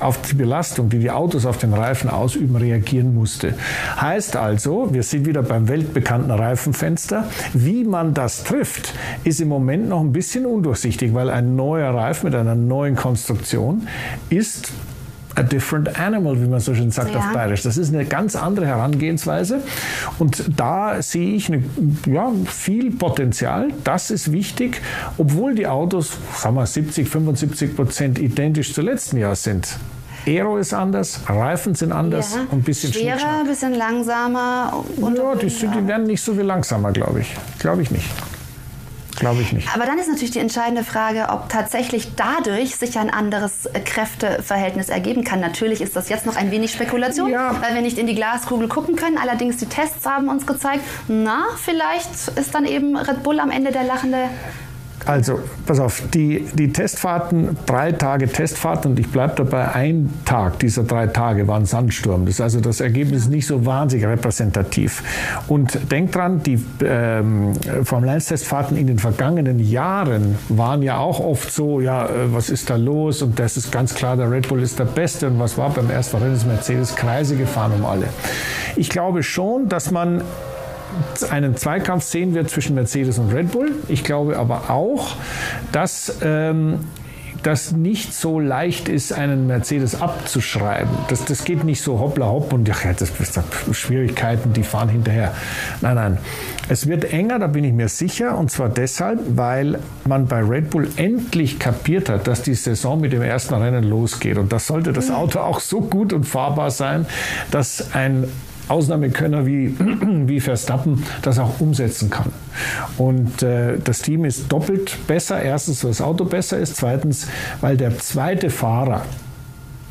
auf die Belastung, die die Autos auf den Reifen ausüben, reagieren musste. Heißt also, wir sind wieder beim weltbekannten Reifenfenster. Wie man das trifft, ist im Moment noch ein bisschen undurchsichtig, weil ein neuer Reifen mit einer neuen Konstruktion ist a different animal, wie man so schön sagt ja. auf Bayerisch. Das ist eine ganz andere Herangehensweise. Und da sehe ich eine, ja, viel Potenzial. Das ist wichtig, obwohl die Autos, sagen wir, 70, 75 Prozent identisch zu letzten Jahr sind. Aero ist anders, Reifen sind anders ja. und ein bisschen schwerer, ein bisschen langsamer. Und ja, die, sind, die werden nicht so viel langsamer, glaube ich. Glaube ich nicht. Glaube ich nicht. Aber dann ist natürlich die entscheidende Frage, ob tatsächlich dadurch sich ein anderes Kräfteverhältnis ergeben kann. Natürlich ist das jetzt noch ein wenig Spekulation, ja. weil wir nicht in die Glaskugel gucken können. Allerdings die Tests haben uns gezeigt, na, vielleicht ist dann eben Red Bull am Ende der lachende Also, pass auf, die, die Testfahrten, drei Tage Testfahrten und ich bleibe dabei, ein Tag dieser drei Tage war ein Sandsturm. Das ist also das Ergebnis nicht so wahnsinnig repräsentativ. Und denk dran, die ähm, Formel 1 Testfahrten in den vergangenen Jahren waren ja auch oft so, ja, äh, was ist da los? Und das ist ganz klar, der Red Bull ist der Beste. Und was war beim ersten Rennen? Mercedes Kreise gefahren um alle. Ich glaube schon, dass man einen Zweikampf sehen wird zwischen Mercedes und Red Bull. Ich glaube aber auch, dass ähm, das nicht so leicht ist, einen Mercedes abzuschreiben. Das, das geht nicht so hoppla hopp und ach, das, das Schwierigkeiten, die fahren hinterher. Nein, nein. Es wird enger, da bin ich mir sicher, und zwar deshalb, weil man bei Red Bull endlich kapiert hat, dass die Saison mit dem ersten Rennen losgeht. Und das sollte das Auto auch so gut und fahrbar sein, dass ein Ausnahmekönner wie, wie Verstappen das auch umsetzen kann. Und äh, das Team ist doppelt besser. Erstens, weil das Auto besser ist. Zweitens, weil der zweite Fahrer,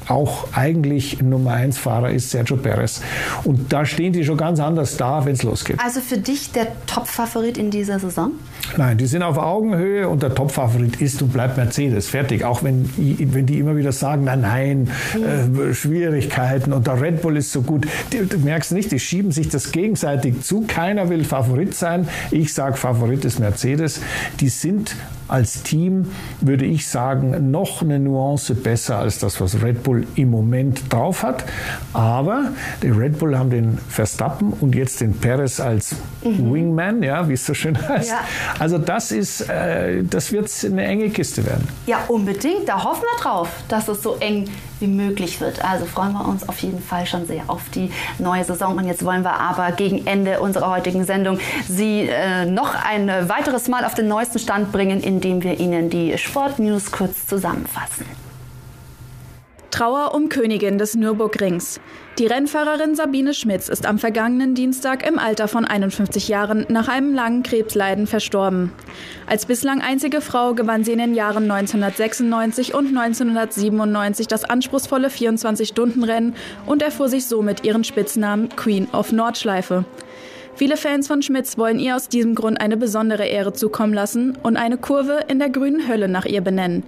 auch eigentlich Nummer 1 Fahrer ist Sergio Perez. Und da stehen die schon ganz anders da, wenn es losgeht. Also für dich der Top-Favorit in dieser Saison? Nein, die sind auf Augenhöhe und der Top-Favorit ist und bleibt Mercedes. Fertig. Auch wenn, wenn die immer wieder sagen, nein, nein, äh, Schwierigkeiten und der Red Bull ist so gut. Du, du merkst nicht, die schieben sich das gegenseitig zu. Keiner will Favorit sein. Ich sage, Favorit ist Mercedes. Die sind als Team, würde ich sagen, noch eine Nuance besser als das, was Red Bull im Moment drauf hat. Aber die Red Bull haben den Verstappen und jetzt den Perez als mhm. Wingman, ja, wie es so schön heißt. Ja. Also das ist, äh, das wird eine enge Kiste werden. Ja, unbedingt. Da hoffen wir drauf, dass es so eng wie möglich wird. Also freuen wir uns auf jeden Fall schon sehr auf die neue Saison. Und jetzt wollen wir aber gegen Ende unserer heutigen Sendung Sie äh, noch ein weiteres Mal auf den neuesten Stand bringen, indem wir Ihnen die Sportnews kurz zusammenfassen. Trauer um Königin des Nürburgrings. Die Rennfahrerin Sabine Schmitz ist am vergangenen Dienstag im Alter von 51 Jahren nach einem langen Krebsleiden verstorben. Als bislang einzige Frau gewann sie in den Jahren 1996 und 1997 das anspruchsvolle 24-Stunden-Rennen und erfuhr sich somit ihren Spitznamen Queen of Nordschleife. Viele Fans von Schmitz wollen ihr aus diesem Grund eine besondere Ehre zukommen lassen und eine Kurve in der grünen Hölle nach ihr benennen.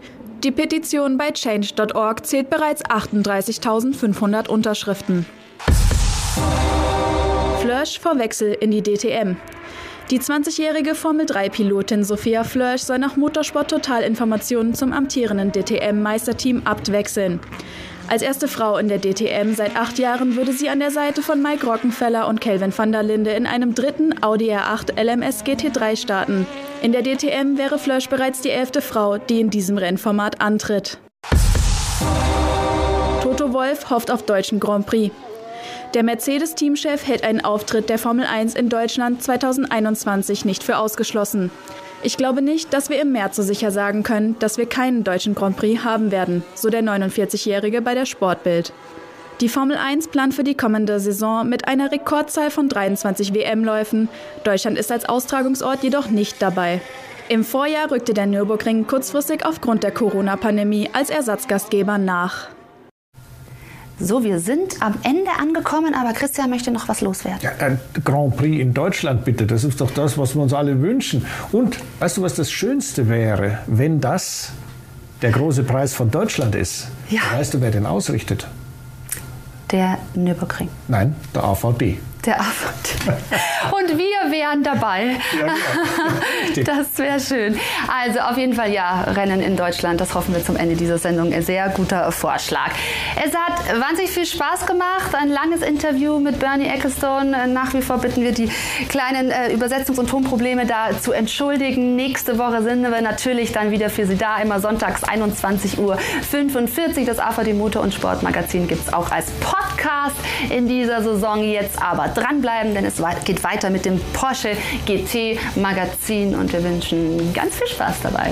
Die Petition bei change.org zählt bereits 38.500 Unterschriften. Flörsch vor Wechsel in die DTM. Die 20-jährige Formel-3-Pilotin Sophia Flörsch soll nach Motorsport Total Informationen zum amtierenden DTM-Meisterteam Abt wechseln. Als erste Frau in der DTM seit acht Jahren würde sie an der Seite von Mike Rockenfeller und Kelvin van der Linde in einem dritten Audi R8 LMS GT3 starten. In der DTM wäre Flörsch bereits die elfte Frau, die in diesem Rennformat antritt. Toto Wolf hofft auf deutschen Grand Prix. Der Mercedes-Teamchef hält einen Auftritt der Formel 1 in Deutschland 2021 nicht für ausgeschlossen. Ich glaube nicht, dass wir im März so sicher sagen können, dass wir keinen deutschen Grand Prix haben werden, so der 49-Jährige bei der Sportbild. Die Formel 1 plant für die kommende Saison mit einer Rekordzahl von 23 WM-Läufen. Deutschland ist als Austragungsort jedoch nicht dabei. Im Vorjahr rückte der Nürburgring kurzfristig aufgrund der Corona-Pandemie als Ersatzgastgeber nach. So, wir sind am Ende angekommen, aber Christian möchte noch was loswerden. Ja, ein Grand Prix in Deutschland bitte, das ist doch das, was wir uns alle wünschen. Und weißt du, was das Schönste wäre, wenn das der große Preis von Deutschland ist? Ja. Weißt du, wer den ausrichtet? der Nürburgring. Nein, der AVD. Der AVD. Und wir wären dabei. Ja, genau. das wäre schön. Also auf jeden Fall ja, Rennen in Deutschland. Das hoffen wir zum Ende dieser Sendung. Ein sehr guter Vorschlag. Es hat wahnsinnig viel Spaß gemacht. Ein langes Interview mit Bernie Ecclestone. Nach wie vor bitten wir die kleinen äh, Übersetzungs- und Tonprobleme da zu entschuldigen. Nächste Woche sind wir natürlich dann wieder für Sie da. Immer sonntags 21.45 Uhr. Das AVD Motor- und Sportmagazin gibt es auch als Podcast in dieser Saison jetzt aber dranbleiben, denn es geht weiter mit dem Porsche GT Magazin und wir wünschen ganz viel Spaß dabei.